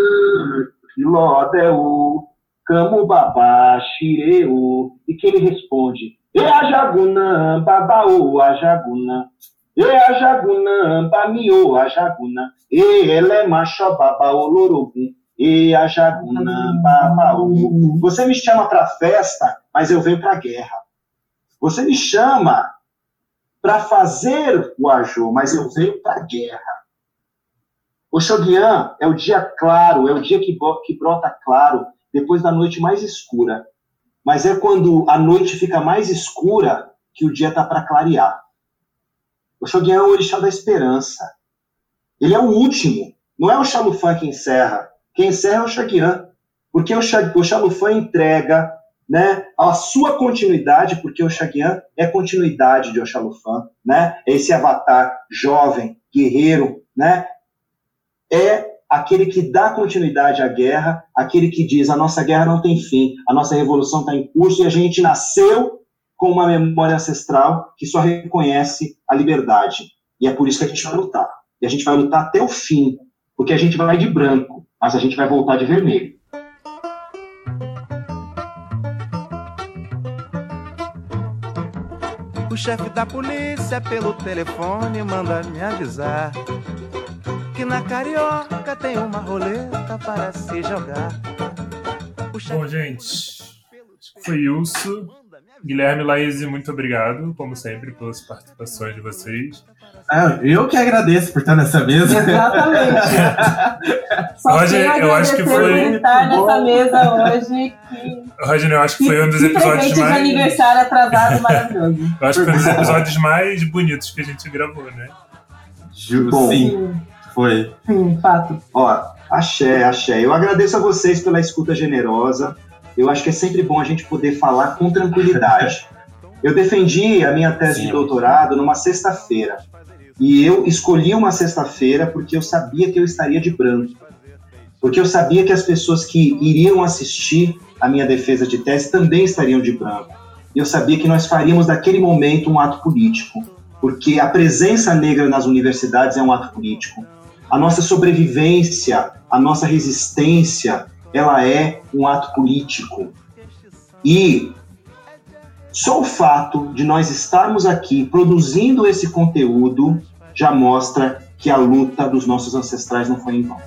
Filodeu, Camubabá, Xireu, e que ele responde, E a Jagunã, Babaô, a Jagunã. E a jaguna, bamio a jaguna, e ela é macho baba olorogun, e a jaguna, babaú. Você me chama para festa, mas eu venho para guerra. Você me chama para fazer o ajo, mas eu venho para guerra. O Shoguian é o dia claro, é o dia que, que brota claro depois da noite mais escura. Mas é quando a noite fica mais escura que o dia está para clarear. O Shogun é o orixá da esperança. Ele é o último. Não é o Xalufã que encerra. Quem encerra é o Shagyan. Porque o, Xalufã entrega né, a sua continuidade, porque o Shagyan é continuidade de Oxalufã, né? Esse avatar jovem, guerreiro, né? É aquele que dá continuidade à guerra, aquele que diz a nossa guerra não tem fim, a nossa revolução está em curso e a gente nasceu com uma memória ancestral que só reconhece a liberdade. E é por isso que a gente vai lutar. E a gente vai lutar até o fim, porque a gente vai de branco, mas a gente vai voltar de vermelho. O chefe da polícia pelo telefone manda me avisar que na carioca tem uma roleta para se jogar. Bom, gente, foi isso. Guilherme Laís, muito obrigado, como sempre, pelas participações de vocês. Ah, eu que agradeço por estar nessa mesa. Exatamente. *laughs* Roger, eu acho que foi. estar nessa mesa hoje. Que... Roger, eu acho que, que foi um dos episódios mais. de aniversário atrasado maravilhoso. Eu acho que foi um dos episódios mais bonitos que a gente gravou, né? Juro, sim. Foi. Sim, fato. Ó, axé, axé. Eu agradeço a vocês pela escuta generosa. Eu acho que é sempre bom a gente poder falar com tranquilidade. *laughs* Eu defendi a minha tese Sim. de doutorado numa sexta-feira. E eu escolhi uma sexta-feira porque eu sabia que eu estaria de branco. Porque eu sabia que as pessoas que iriam assistir a minha defesa de tese também estariam de branco. E eu sabia que nós faríamos daquele momento um ato político. Porque a presença negra nas universidades é um ato político. A nossa sobrevivência, a nossa resistência, ela é um ato político. E só o fato de nós estarmos aqui produzindo esse conteúdo já mostra que a luta dos nossos ancestrais não foi em vão.